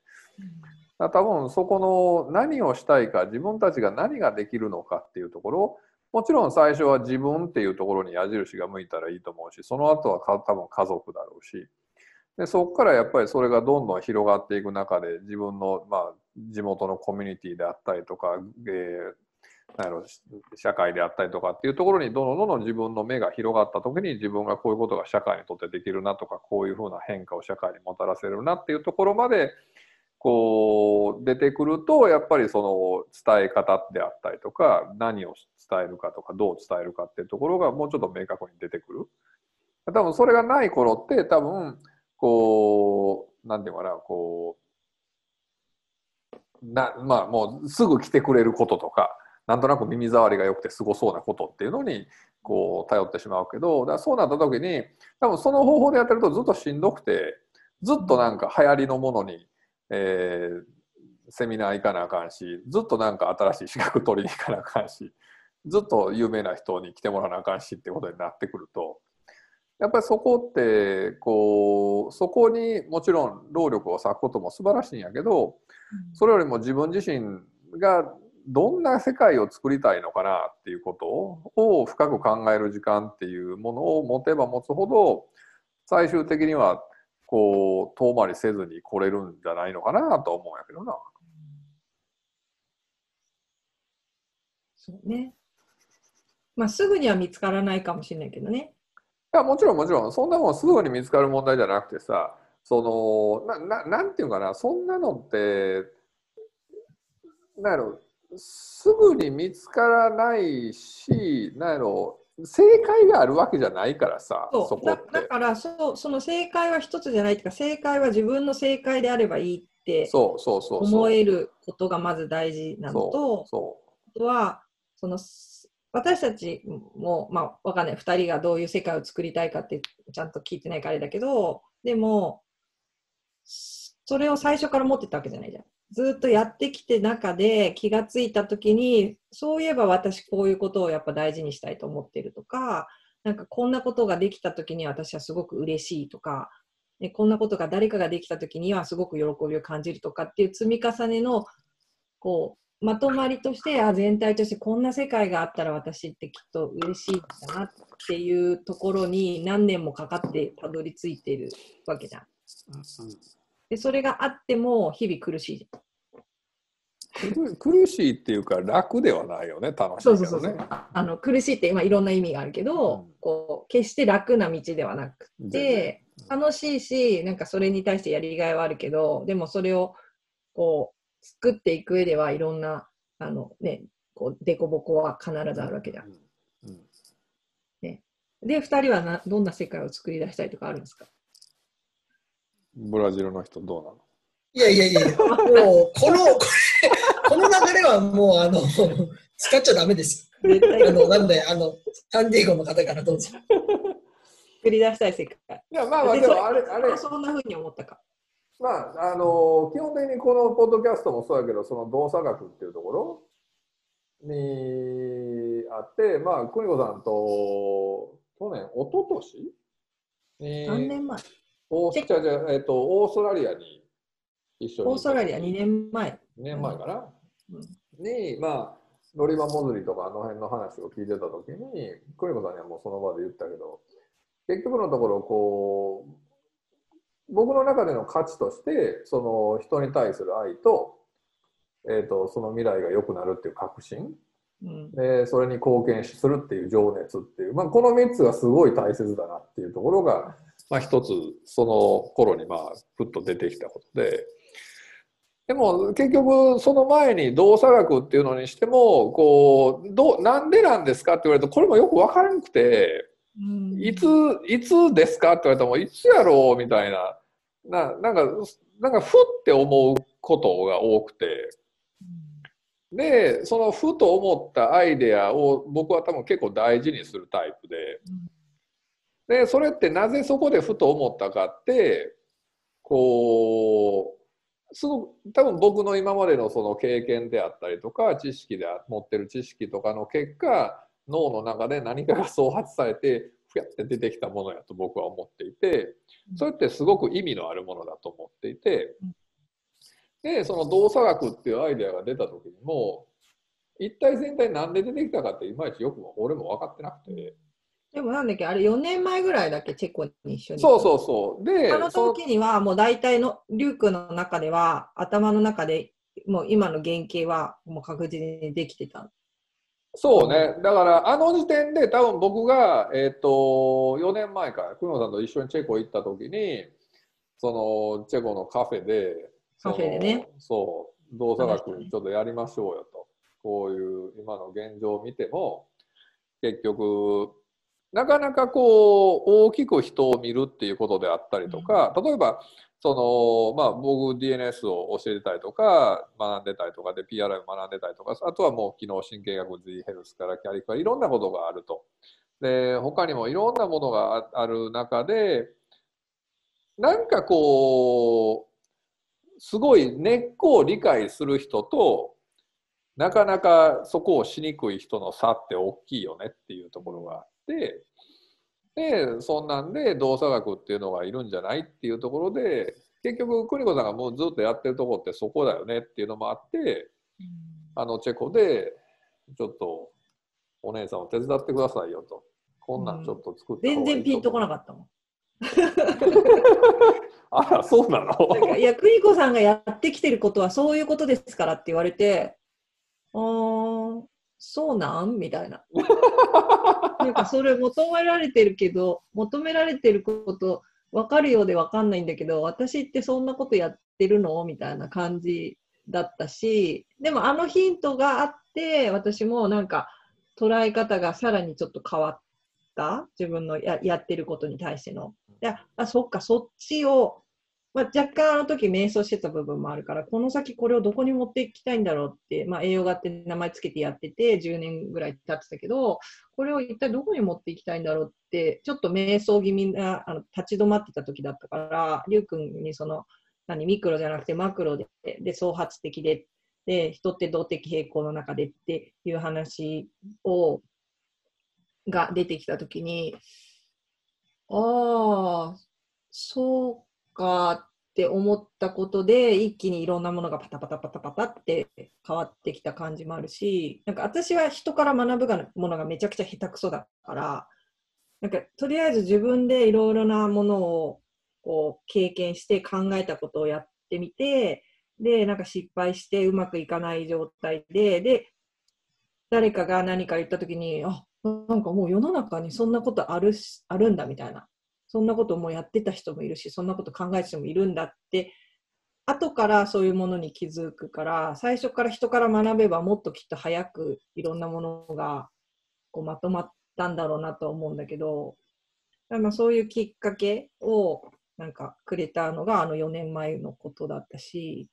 多分そこの何をしたいか自分たちが何ができるのかっていうところもちろん最初は自分っていうところに矢印が向いたらいいと思うしその後はか多分家族だろうし。でそこからやっぱりそれがどんどん広がっていく中で自分の、まあ、地元のコミュニティであったりとか、えーなんやろし社会であったりとかっていうところにどんどんどんどん自分の目が広がった時に自分がこういうことが社会にとってできるなとかこういうふうな変化を社会にもたらせるなっていうところまでこう出てくるとやっぱりその伝え方であったりとか何を伝えるかとかどう伝えるかっていうところがもうちょっと明確に出てくる。多分それがない頃って多分こうなんていうかなこうなまあもうすぐ来てくれることとかなんとなく耳障りが良くてすごそうなことっていうのにこう頼ってしまうけどだそうなった時に多分その方法でやってるとずっとしんどくてずっとなんか流行りのものに、えーセミナー行かなあかんしずっとなんか新しい資格取りに行かなあかんしずっと有名な人に来てもらわなあかんしってことになってくるとやっぱりそこってこうそこにもちろん労力を割くことも素晴らしいんやけどそれよりも自分自身がどんな世界を作りたいのかなっていうことを深く考える時間っていうものを持てば持つほど最終的にはこう遠回りせずに来れるんじゃないのかなと思うんやけどな。そうね。まあ、すぐには見つからないかもしれないけどね。いやもちろんもちろん。そんなもんすぐに見つかる問題じゃなくてさそのなななんていうかなそんなのってなんやろすぐに見つからないしなんやろ正解があるわけじゃないからさそこって。だだからそうその正解は一つじゃないっていうか正解は自分の正解であればいいってそうそうそうそう。思えることがまず大事なのとそあとはそのす私たちも、まあ、わかんない2人がどういう世界を作りたいかってちゃんと聞いてないからだけどでもそれを最初から持ってたわけじゃないじゃん。ずっとやってきて中で気がついた時にそういえば私こういうことをやっぱ大事にしたいと思ってるとかなんかこんなことができた時に私はすごく嬉しいとか、ね、こんなことが誰かができた時にはすごく喜びを感じるとかっていう積み重ねのこうまとまりとしてあ全体としてこんな世界があったら私ってきっと嬉しいんだなっていうところに何年もかかってたどり着いてるわけじゃん。でそれがあっても日々苦しいじゃん。う苦苦しいっていうか楽ではないよね楽しそいうけどねそうそうそう。ああの苦しいって今いろんな意味があるけど、うんこう決して楽な道ではなく全然て楽しいしなんかそれに対してやりがいはあるけどでもそれをこう作っていく上ではいろんなあのねこう凸凹は必ずあるわけじゃん。うんうんで、2人はなどんな世界を作り出したいとかあるんですか？ブラジルの人どうなの？いやいやいやもう、この、これ、この流れはもう、あの、使っちゃダメですよ。絶対あの、なんで、あの、サンディエゴの方からどうぞ。作り出したい世界。いや、まあまあ、ででもあれ、あれ、そんなふうに思ったか。まあ、あの、基本的にこのポッドキャストもそうやけど、その動作学っていうところにあって、まあ、邦子さんと、去年、一昨年？に3年前。オースじゃえっと、オーストラリアに一緒に。オーストラリア2年前。2年前かな、うんに、まあ、ロリバモズリとかあの辺の話を聞いてたときに、クリコさんにはもうその場で言ったけど、結局のところ、こう、僕の中での価値として、その人に対する愛と、えっ、と、その未来が良くなるっていう確信、うん。で、それに貢献するっていう情熱っていう、まあ、この3つがすごい大切だなっていうところが、まあ、一つ、その頃に、まあ、ふっと出てきたことで、でも結局その前に動作学っていうのにしてもこうどうなんでなんですかって言われるとこれもよく分からなくて。うん。いついつですかって言われたらもういつやろうみたいなななんかなんかふって思うことが多くて。でそのふと思ったアイデアを僕は多分結構大事にするタイプで。でそれってなぜそこでふと思ったかってこうすごく多分僕の今までのその経験であったりとか知識で持ってる知識とかの結果脳の中で何かが創発されてやって出てきたものやと僕は思っていてそれってすごく意味のあるものだと思っていてでその動作学っていうアイデアが出た時にも一体全体なんで出てきたかっていまいちよく俺も分かってなくて。でもなんだっけ、あれ4年前ぐらいだっけ、チェコに一緒に。そうそうそう。であの時にはもう大体の、リュウ君の中では、頭の中でもう今の原型はもう確実にできてた。そうね。だから、あの時点で多分僕が、えっ、と、4年前か、久野さんと一緒にチェコ行った時に、その、チェコのカフェで、カフェでね。そう、動作学ちょっとやりましょうよと。こういう今の現状を見ても、結局、なかなかこう、大きく人を見るっていうことであったりとか、例えば、その、まあ、僕 DNS を教えてたりとか、学んでたりとかで PRI を学んでたりとか、あとはもう機能神経学 Z ヘルスからキャリカいろんなことがあると。で、他にもいろんなものがある中で、なんかこう、すごい根っこを理解する人と、なかなかそこをしにくい人の差って大きいよねっていうところがあって、で、そんなんで動作学っていうのがいるんじゃないっていうところで、結局、邦子さんがもうずっとやってるところってそこだよねっていうのもあって、あのチェコで、ちょっとお姉さんを手伝ってくださいよと。こんなんちょっと作って、全然ピンとこなかかったもん。あら、そうなの？いや、クニコさんがやってきてることはそういうことですからって言われて、あー、そうなん？みたいな。なんかそれ求められてるけど、求められてること分かるようで分かんないんだけど、私ってそんなことやってるの？みたいな感じだったし、でもあのヒントがあって、私もなんか捉え方がさらにちょっと変わった？自分のややってることに対しての。いや、あ、そっか、そっちを、まあ、若干あの時瞑想してた部分もあるから、この先これをどこに持っていきたいんだろうって、まあ、栄養があって名前つけてやってて、10年ぐらい経ってたけど、これを一体どこに持っていきたいんだろうって、ちょっと瞑想気味な、あの立ち止まってた時だったから、りゅうくんにその、何、ミクロじゃなくてマクロで、で、創発的で、で、人って動的平衡の中でっていう話を、が出てきた時に、ああ、そうかって思ったことで、一気にいろんなものがパタパタパタパタって変わってきた感じもあるし、なんか私は人から学ぶものがめちゃくちゃ下手くそだから、なんかとりあえず自分でいろいろなものをこう経験して考えたことをやってみて、で、なんか失敗してうまくいかない状態で、で、誰かが何か言ったときに、あ、なんかもう世の中にそんなことあるあるんだみたいな。そんなこともやってた人もいるし、そんなこと考えてた人もいるんだって、後からそういうものに気づくから、最初から人から学べばもっときっと早くいろんなものがこうまとまったんだろうなと思うんだけど、あそういうきっかけをなんかくれたのがあの4年前のことだったし、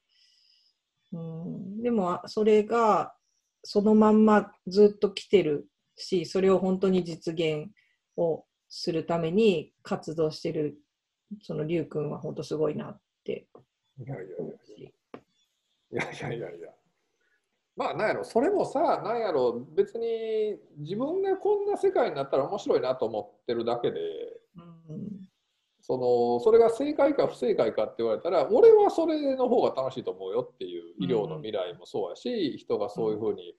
うん、でもそれがそのまんまずっと来てるし、それを本当に実現をするために活動してるそのりゅうくんは本当すごいなって。いやい。や。いやいやいやいや。まあなんやろそれもさなんやろ別に自分がこんな世界になったら面白いなと思ってるだけでうん。そのそれが正解か不正解かって言われたら俺はそれの方が楽しいと思うよっていう医療の未来もそうやし、人がそういうふうに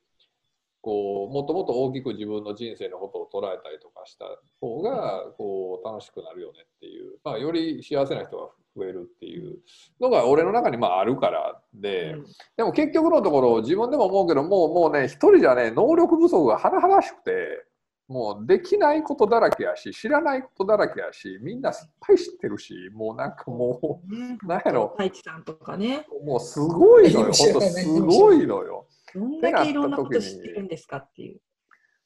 こうもっともっと大きく自分の人生のことを捉えたりとかした方がこう楽しくなるよねっていう、まあ、より幸せな人が増えるっていうのが俺の中にまああるからで。うん。でも結局のところ自分でも思うけどもうもうね一人じゃね能力不足が甚だしくてもうできないことだらけやし知らないことだらけやしみんないっぱい知ってるしもうなんかもねうなんやろ。太一さんとかね、もうすごいのよ。すごいのよ。どんだけいろんなこと知ってるんですかっていう。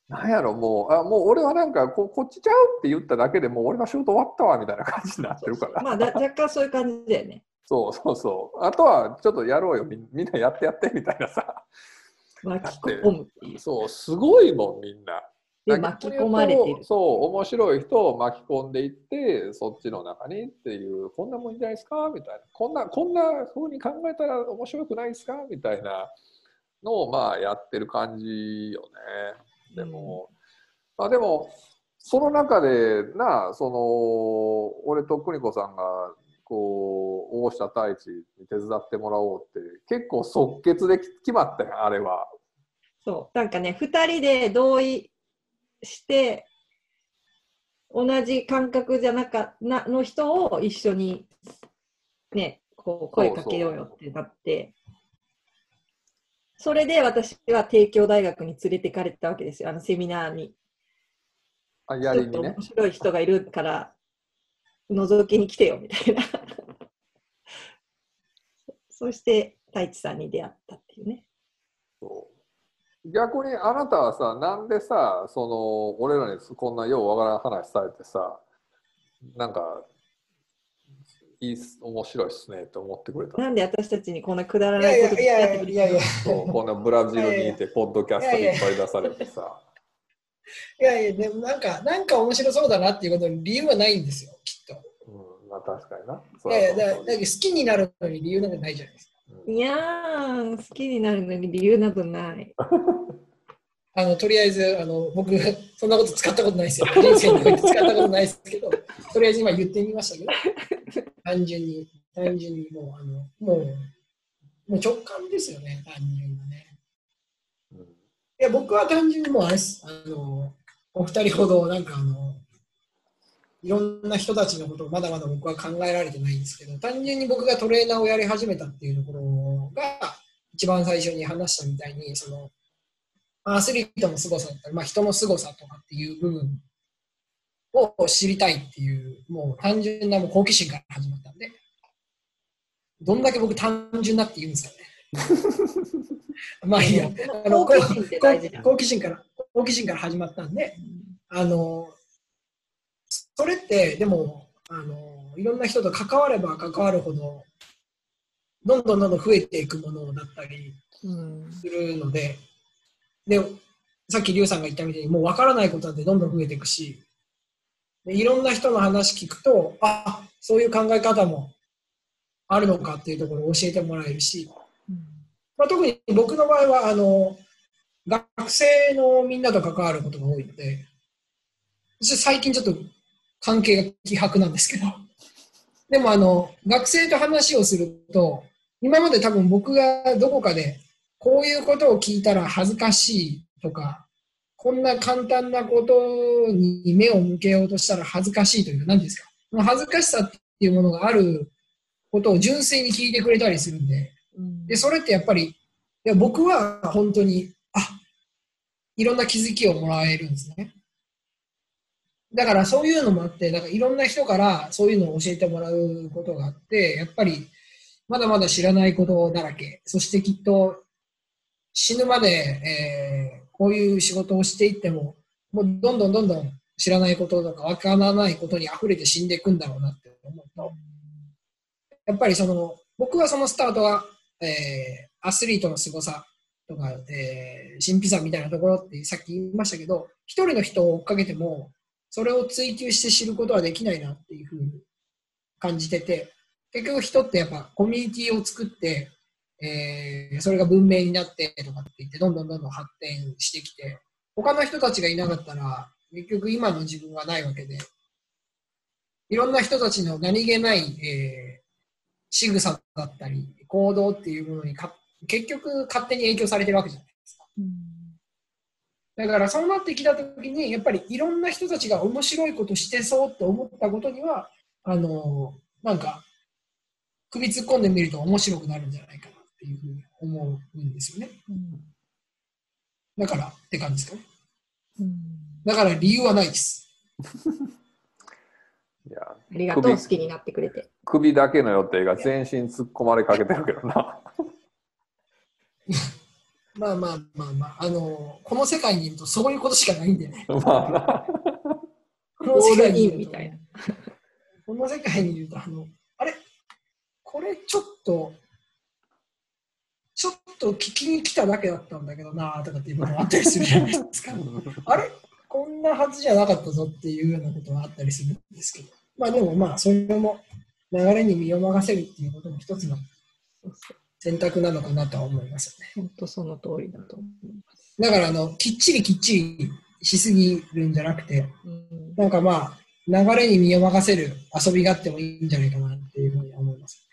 なんやろもうあもう俺はなんかここっちちゃうって言っただけでもう俺の仕事終わったわみたいな感じになってるから。まあ、だ若干そういう感じだよね。そうそうそう。あとはちょっとやろうよみんみんなやってやってみたいなさ。巻き込むっていう。そうすごいもんみんな。で、巻き込まれてる。そう面白い人を巻き込んでいってそっちの中にっていうこんなもんじゃないですか？みたいなこんなこんな風に考えたら面白くないですか？みたいなのをまあやってる感じよねでも、あでもその中でなその俺と邦子さんがこう大下太一に手伝ってもらおうって結構即決で決まったよあれは。そう。なんかね、2人で同意して、同じ感覚じゃなかなの人を一緒にね、こう声かけようよってなって、それで私は帝京大学に連れてかれたわけですよ、あのセミナーに。あやりにね面。白い人がいるから、覗きに来てよみたいな。そして、太一さんに出会ったっていうね。そう逆にあなたはさなんでさその俺らにこんなようわからん話されてさなんかいいっす面白いっすねって思ってくれたなんで私たちにこんなくだらいないことやいやいやいやいやいやそうこんなブラジルにいてポッドキャストにいっぱい出されてさいやいや、でもなんか、なんか面白そうだなっていうことに理由はないんですよ、きっと。うんまあ確かにな。いやいや、だだ好きになるのに理由なんかないじゃないですか。いやー、好きになるのに理由などない。あのとりあえずあの、僕、そんなこと使ったことないですよ。人生において使ったことないですけど、とりあえず今言ってみましたけど、単純に、単純にもう、あのもう、もう直感ですよね、単純にね。いや、僕は単純にもうあれです。あの、お二人ほど、なんかあの、いろんな人たちのことをまだまだ僕は考えられてないんですけど、単純に僕がトレーナーをやり始めたっていうところが、一番最初に話したみたいに、その、アスリートの凄さだったり、まあ、人の凄さとかっていう部分を知りたいっていう、もう単純なもう好奇心から始まったんで、どんだけ僕単純だって言うんですかね。まあいいや、あの好奇心。好奇心から好奇心から始まったんで、あのそれってでもあのいろんな人と関われば関わるほどどんどんどんどん増えていくものだったりうんするのででさっきリュウさんが言ったみたいにもう分からないことなんてどんどん増えていくしでいろんな人の話聞くとあそういう考え方もあるのかっていうところを教えてもらえるし、まあ、特に僕の場合はあの学生のみんなと関わることが多いので私最近ちょっと関係が希薄なんですけどでもあの学生と話をすると今まで多分僕がどこかでこういうことを聞いたら恥ずかしいとかこんな簡単なことに目を向けようとしたら恥ずかしいというか何ですか？恥ずかしさっていうものがあることを純粋に聞いてくれたりするんで。うん。でそれってやっぱりいや僕は本当にあいろんな気づきをもらえるんですね。だからそういうのもあってなんかいろんな人からそういうのを教えてもらうことがあってやっぱりまだまだ知らないことだらけ。そしてきっと死ぬまで、えーこういう仕事をしていってももうどんどんどんどん知らないこととかわからないことに溢れて死んでいくんだろうなって思うと、やっぱりその、僕はそのスタートは、えー、アスリートの凄さとか、えー、神秘さみたいなところってさっき言いましたけど、一人の人を追っかけても、それを追求して知ることはできないなっていうふうに感じてて、結局人ってやっぱコミュニティを作って、えー、それが文明になってとかって言って、どんどんどんどん発展してきて、他の人たちがいなかったら、結局今の自分はないわけで、いろんな人たちの何気ない、えー、仕草だったり、行動っていうものにか結局勝手に影響されてるわけじゃないですか。だからそうなってきたときに、やっぱりいろんな人たちが面白いことしてそうって思ったことには、あのー、なんか、首突っ込んでみると面白くなるんじゃないかなっていうふうに思うんですよね。だからって感じですか？ね。だから理由はないです。いやありがとう、好きになってくれて。首だけの予定が全身突っ込まれかけてるけどな。まあまあまあまあ、あのー、この世界にいるとそういうことしかないんでね。まあな。この世界にいるみたいな。この世界にいると、あの、あれ？これちょっと、ちょっと聞きに来ただけだったんだけどなとかっていうこともあったりするじゃないですか。あれ？こんなはずじゃなかったぞっていうようなことがあったりするんですけど。まあでもまあ、それも流れに身を任せるっていうことも一つの選択なのかなとは思いますよね。本当その通りだと思います。だからあの、きっちりきっちりしすぎるんじゃなくて、うん、なんかまあ、流れに身を任せる遊びがあってもいいんじゃないかなっていうふうに思います。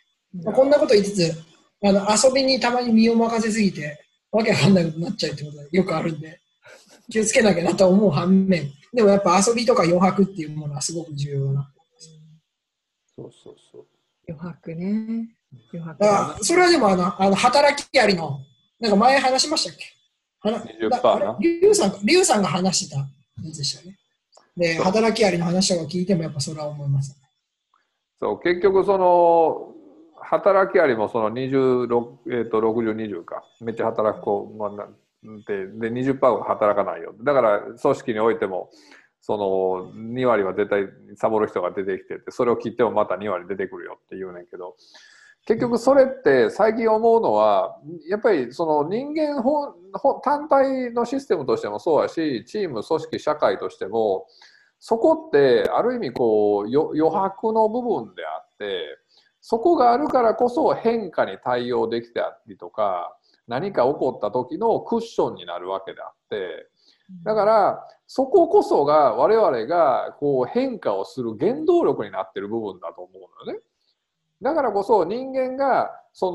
まあ、こんなこと言いつつ、あの遊びにたまに身を任せすぎて、わけわかんないことになっちゃうってことがよくあるんで、気をつけなきゃなと思う反面、でもやっぱ遊びとか余白っていうものはすごく重要だなそうそうそう。余白ね。余白、あそれはでもあの、あの働きありの、なんか前話しましたっけ？20%な。リュウさん、リュウさんが話してたやつでしたね。で、働きありの話とか聞いてもやっぱそれは思います、ね、そう、結局その、働きありもその26、えー、と60、20か、めっちゃ働く子、まあ、でで20%働かないよ。だから組織においても、その2割は絶対サボる人が出てきてて、それを切ってもまた2割出てくるよって言うねんけど、結局それって最近思うのは、やっぱりその人間単体のシステムとしてもそうやし、チーム、組織、社会としても、そこってある意味こう余白の部分であって、そこがあるからこそ変化に対応できたりとか、何か起こった時のクッションになるわけであって、だからそここそが我々がこう変化をする原動力になってる部分だと思うのよね。だからこそ人間がそ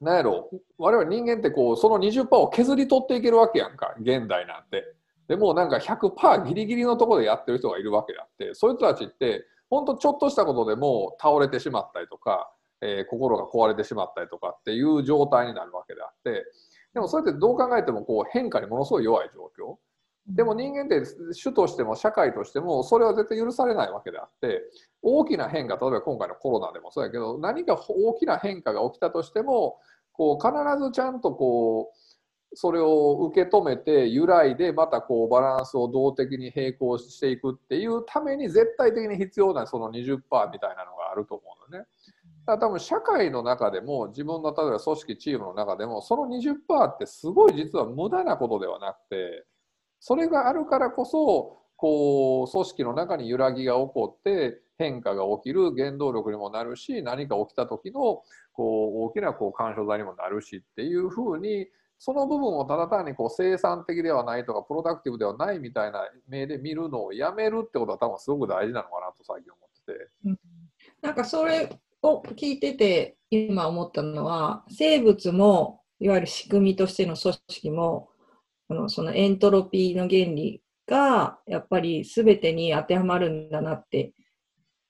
の何やろ我々人間ってこうその20%を削り取っていけるわけやんか現代なんて。でもなんか100%ギリギリのところでやってる人がいるわけであってそういう人たちって本当ちょっとしたことでも倒れてしまったりとか、えー、心が壊れてしまったりとかっていう状態になるわけであってでもそれってどう考えてもこう変化にものすごい弱い状況。でも人間って主としても社会としてもそれは絶対許されないわけであって大きな変化例えば今回のコロナでもそうやけど何か大きな変化が起きたとしてもこう必ずちゃんとこうそれを受け止めて揺らいでまたこうバランスを動的に並行していくっていうために絶対的に必要なその20%みたいなのがあると思うのね。だから多分社会の中でも自分の例えば組織チームの中でもその20%ってすごい実は無駄なことではなくてそれがあるからこそこう組織の中に揺らぎが起こって変化が起きる原動力にもなるし何か起きた時のこう大きなこう干渉剤にもなるしっていうふうにその部分をただ単にこう生産的ではないとかプロダクティブではないみたいな目で見るのをやめるってことは多分すごく大事なのかなと最近思ってて。うん、なんかそれを聞いてて今思ったのは生物もいわゆる仕組みとしての組織もあのそのエントロピーの原理がやっぱり全てに当てはまるんだなって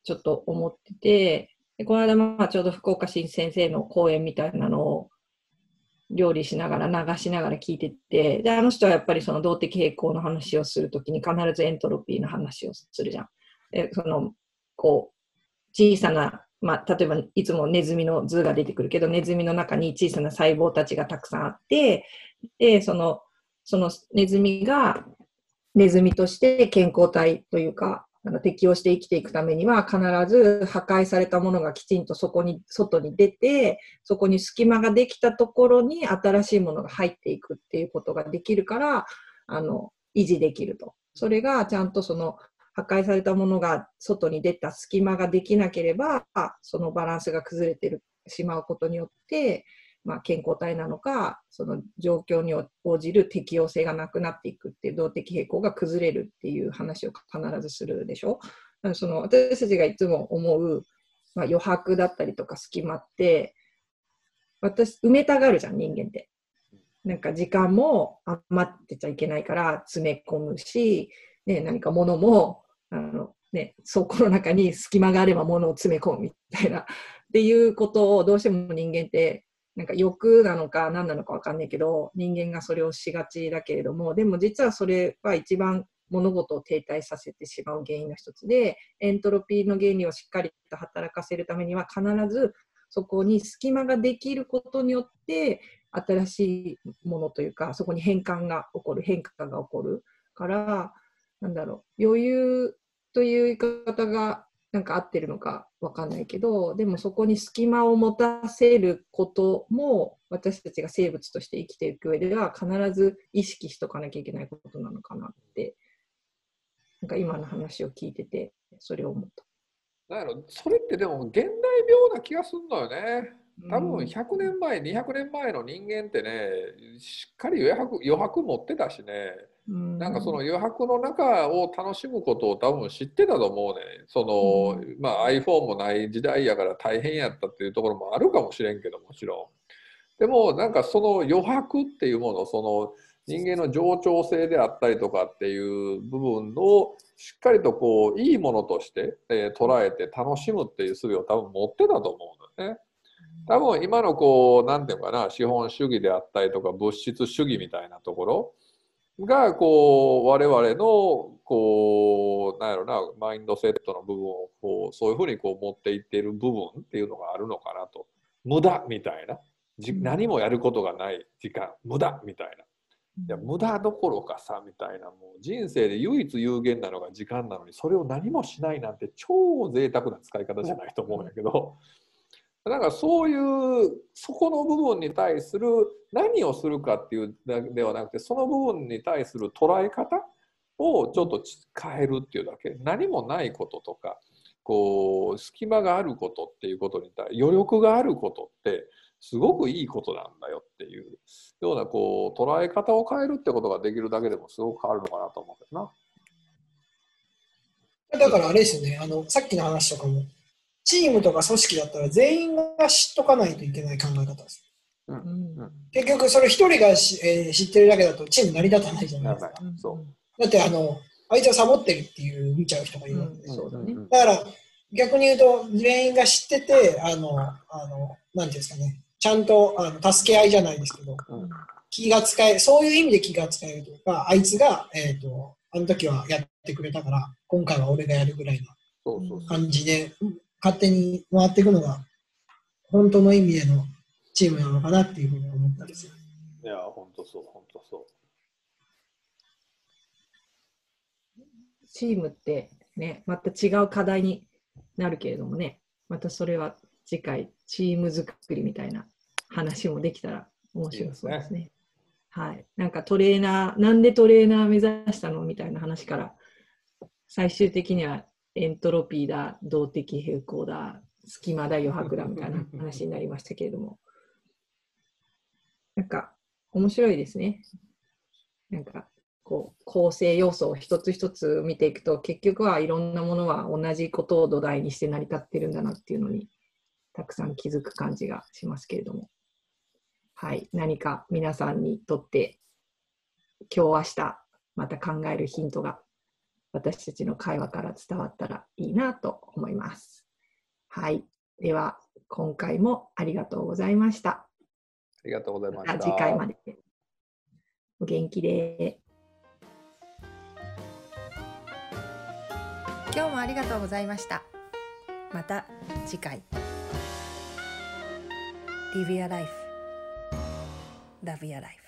ちょっと思っててでこの間まあちょうど福岡新先生の講演みたいなのを料理しながら流しながら聞いてってであの人はやっぱりその動的平衡の話をするときに必ずエントロピーの話をするじゃん。でそのこう小さなまあ、例えばいつもネズミの図が出てくるけど、ネズミの中に小さな細胞たちがたくさんあって、で、その、そのネズミがネズミとして健康体というか、あの適応して生きていくためには必ず破壊されたものがきちんとそこに、外に出て、そこに隙間ができたところに新しいものが入っていくっていうことができるから、あの、維持できると。それがちゃんとその破壊されたものが外に出た隙間ができなければ、そのバランスが崩れてしまうことによって、まあ、健康体なのか、その状況に応じる適応性がなくなっていくっていう動的平衡が崩れるっていう話を必ずするでしょ。その私たちがいつも思う、まあ、余白だったりとか隙間って、私、埋めたがるじゃん、人間って。なんか時間も余ってちゃいけないから詰め込むし、ね、何か物も、あの、ね、倉庫の中に隙間があれば物を詰め込むみたいな、っていうことをどうしても人間ってなんか欲なのか何なのかわかんないけど、人間がそれをしがちだけれども、でも実はそれは一番物事を停滞させてしまう原因の一つで、エントロピーの原理をしっかりと働かせるためには必ずそこに隙間ができることによって新しいものというか、そこに変換が起こる、変化が起こるから、なんだろう、余裕という言い方がなんか合ってるのかわかんないけど、でもそこに隙間を持たせることも私たちが生物として生きていく上では必ず意識しとかなきゃいけないことなのかなって、なんか今の話を聞いてて、それを思った。なんやろ、それってでも現代病な気がするのよね。多分100年前、200年前の人間ってね、しっかり余白余白持ってたしね、なんかその余白の中を楽しむことを多分知ってたと思うね。その、まあ iPhone もない時代やから大変やったっていうところもあるかもしれんけどもちろん。でもなんかその余白っていうもの、その人間の冗長性であったりとかっていう部分をしっかりとこういいものとして、えー、捉えて楽しむっていう術を多分持ってたと思うんだよね。多分今のこう何て言うかな資本主義であったりとか物質主義みたいなところがこう我々のこうなんやろなマインドセットの部分をこうそういうふうにこう持っていっている部分っていうのがあるのかなと。無駄みたいな。何もやることがない時間。無駄みたいな。いや無駄どころかさみたいなもう人生で唯一有限なのが時間なのにそれを何もしないなんて超贅沢な使い方じゃないと思うんやけどだからそういうそこの部分に対する何をするかっていうではなくてその部分に対する捉え方をちょっと変えるっていうだけ何もないこととかこう隙間があることっていうことに対余力があることってすごくいいことなんだよっていうようなこう捉え方を変えるってことができるだけでもすごく変わるのかなと思うけどな。だからあれですよねあのさっきの話とかもチームとか組織だったら全員が知っとかないといけない考え方です。うん、結局、それ一人がし、えー、知ってるだけだとチーム成り立たないじゃないですか。だってあの、あいつはサボってるっていう見ちゃう人がいるわけで、うん、だから逆に言うと、全員が知ってて、あの、あのなんていうんですかね、ちゃんとあの助け合いじゃないですけど、うん、気が使え、そういう意味で気が使えるというか、あいつが、えっ、ー、と、あの時はやってくれたから、今回は俺がやるぐらいの感じで、勝手に回っていくのが、本当の意味でのチームなのかなっていうふうに思ったりする。いや、本当そう、本当そう。チームってね、また違う課題になるけれどもね、またそれは次回、チーム作りみたいな話もできたら面白そうですね。いいすねはい。なんかトレーナー、なんでトレーナー目指したのみたいな話から、最終的にはエントロピーだ、動的平衡だ、隙間だ、余白だみたいな 話になりましたけれども、なんか面白いですね。なんかこう構成要素を一つ一つ見ていくと結局はいろんなものは同じことを土台にして成り立ってるんだなっていうのにたくさん気づく感じがしますけれども。はい。何か皆さんにとって今日明日また考えるヒントが私たちの会話から伝わったらいいなと思います。はい。では、今回もありがとうございました。ありがとうございました。次回まで。お元気で。今日もありがとうございました。また次回。Live your life. Love your life.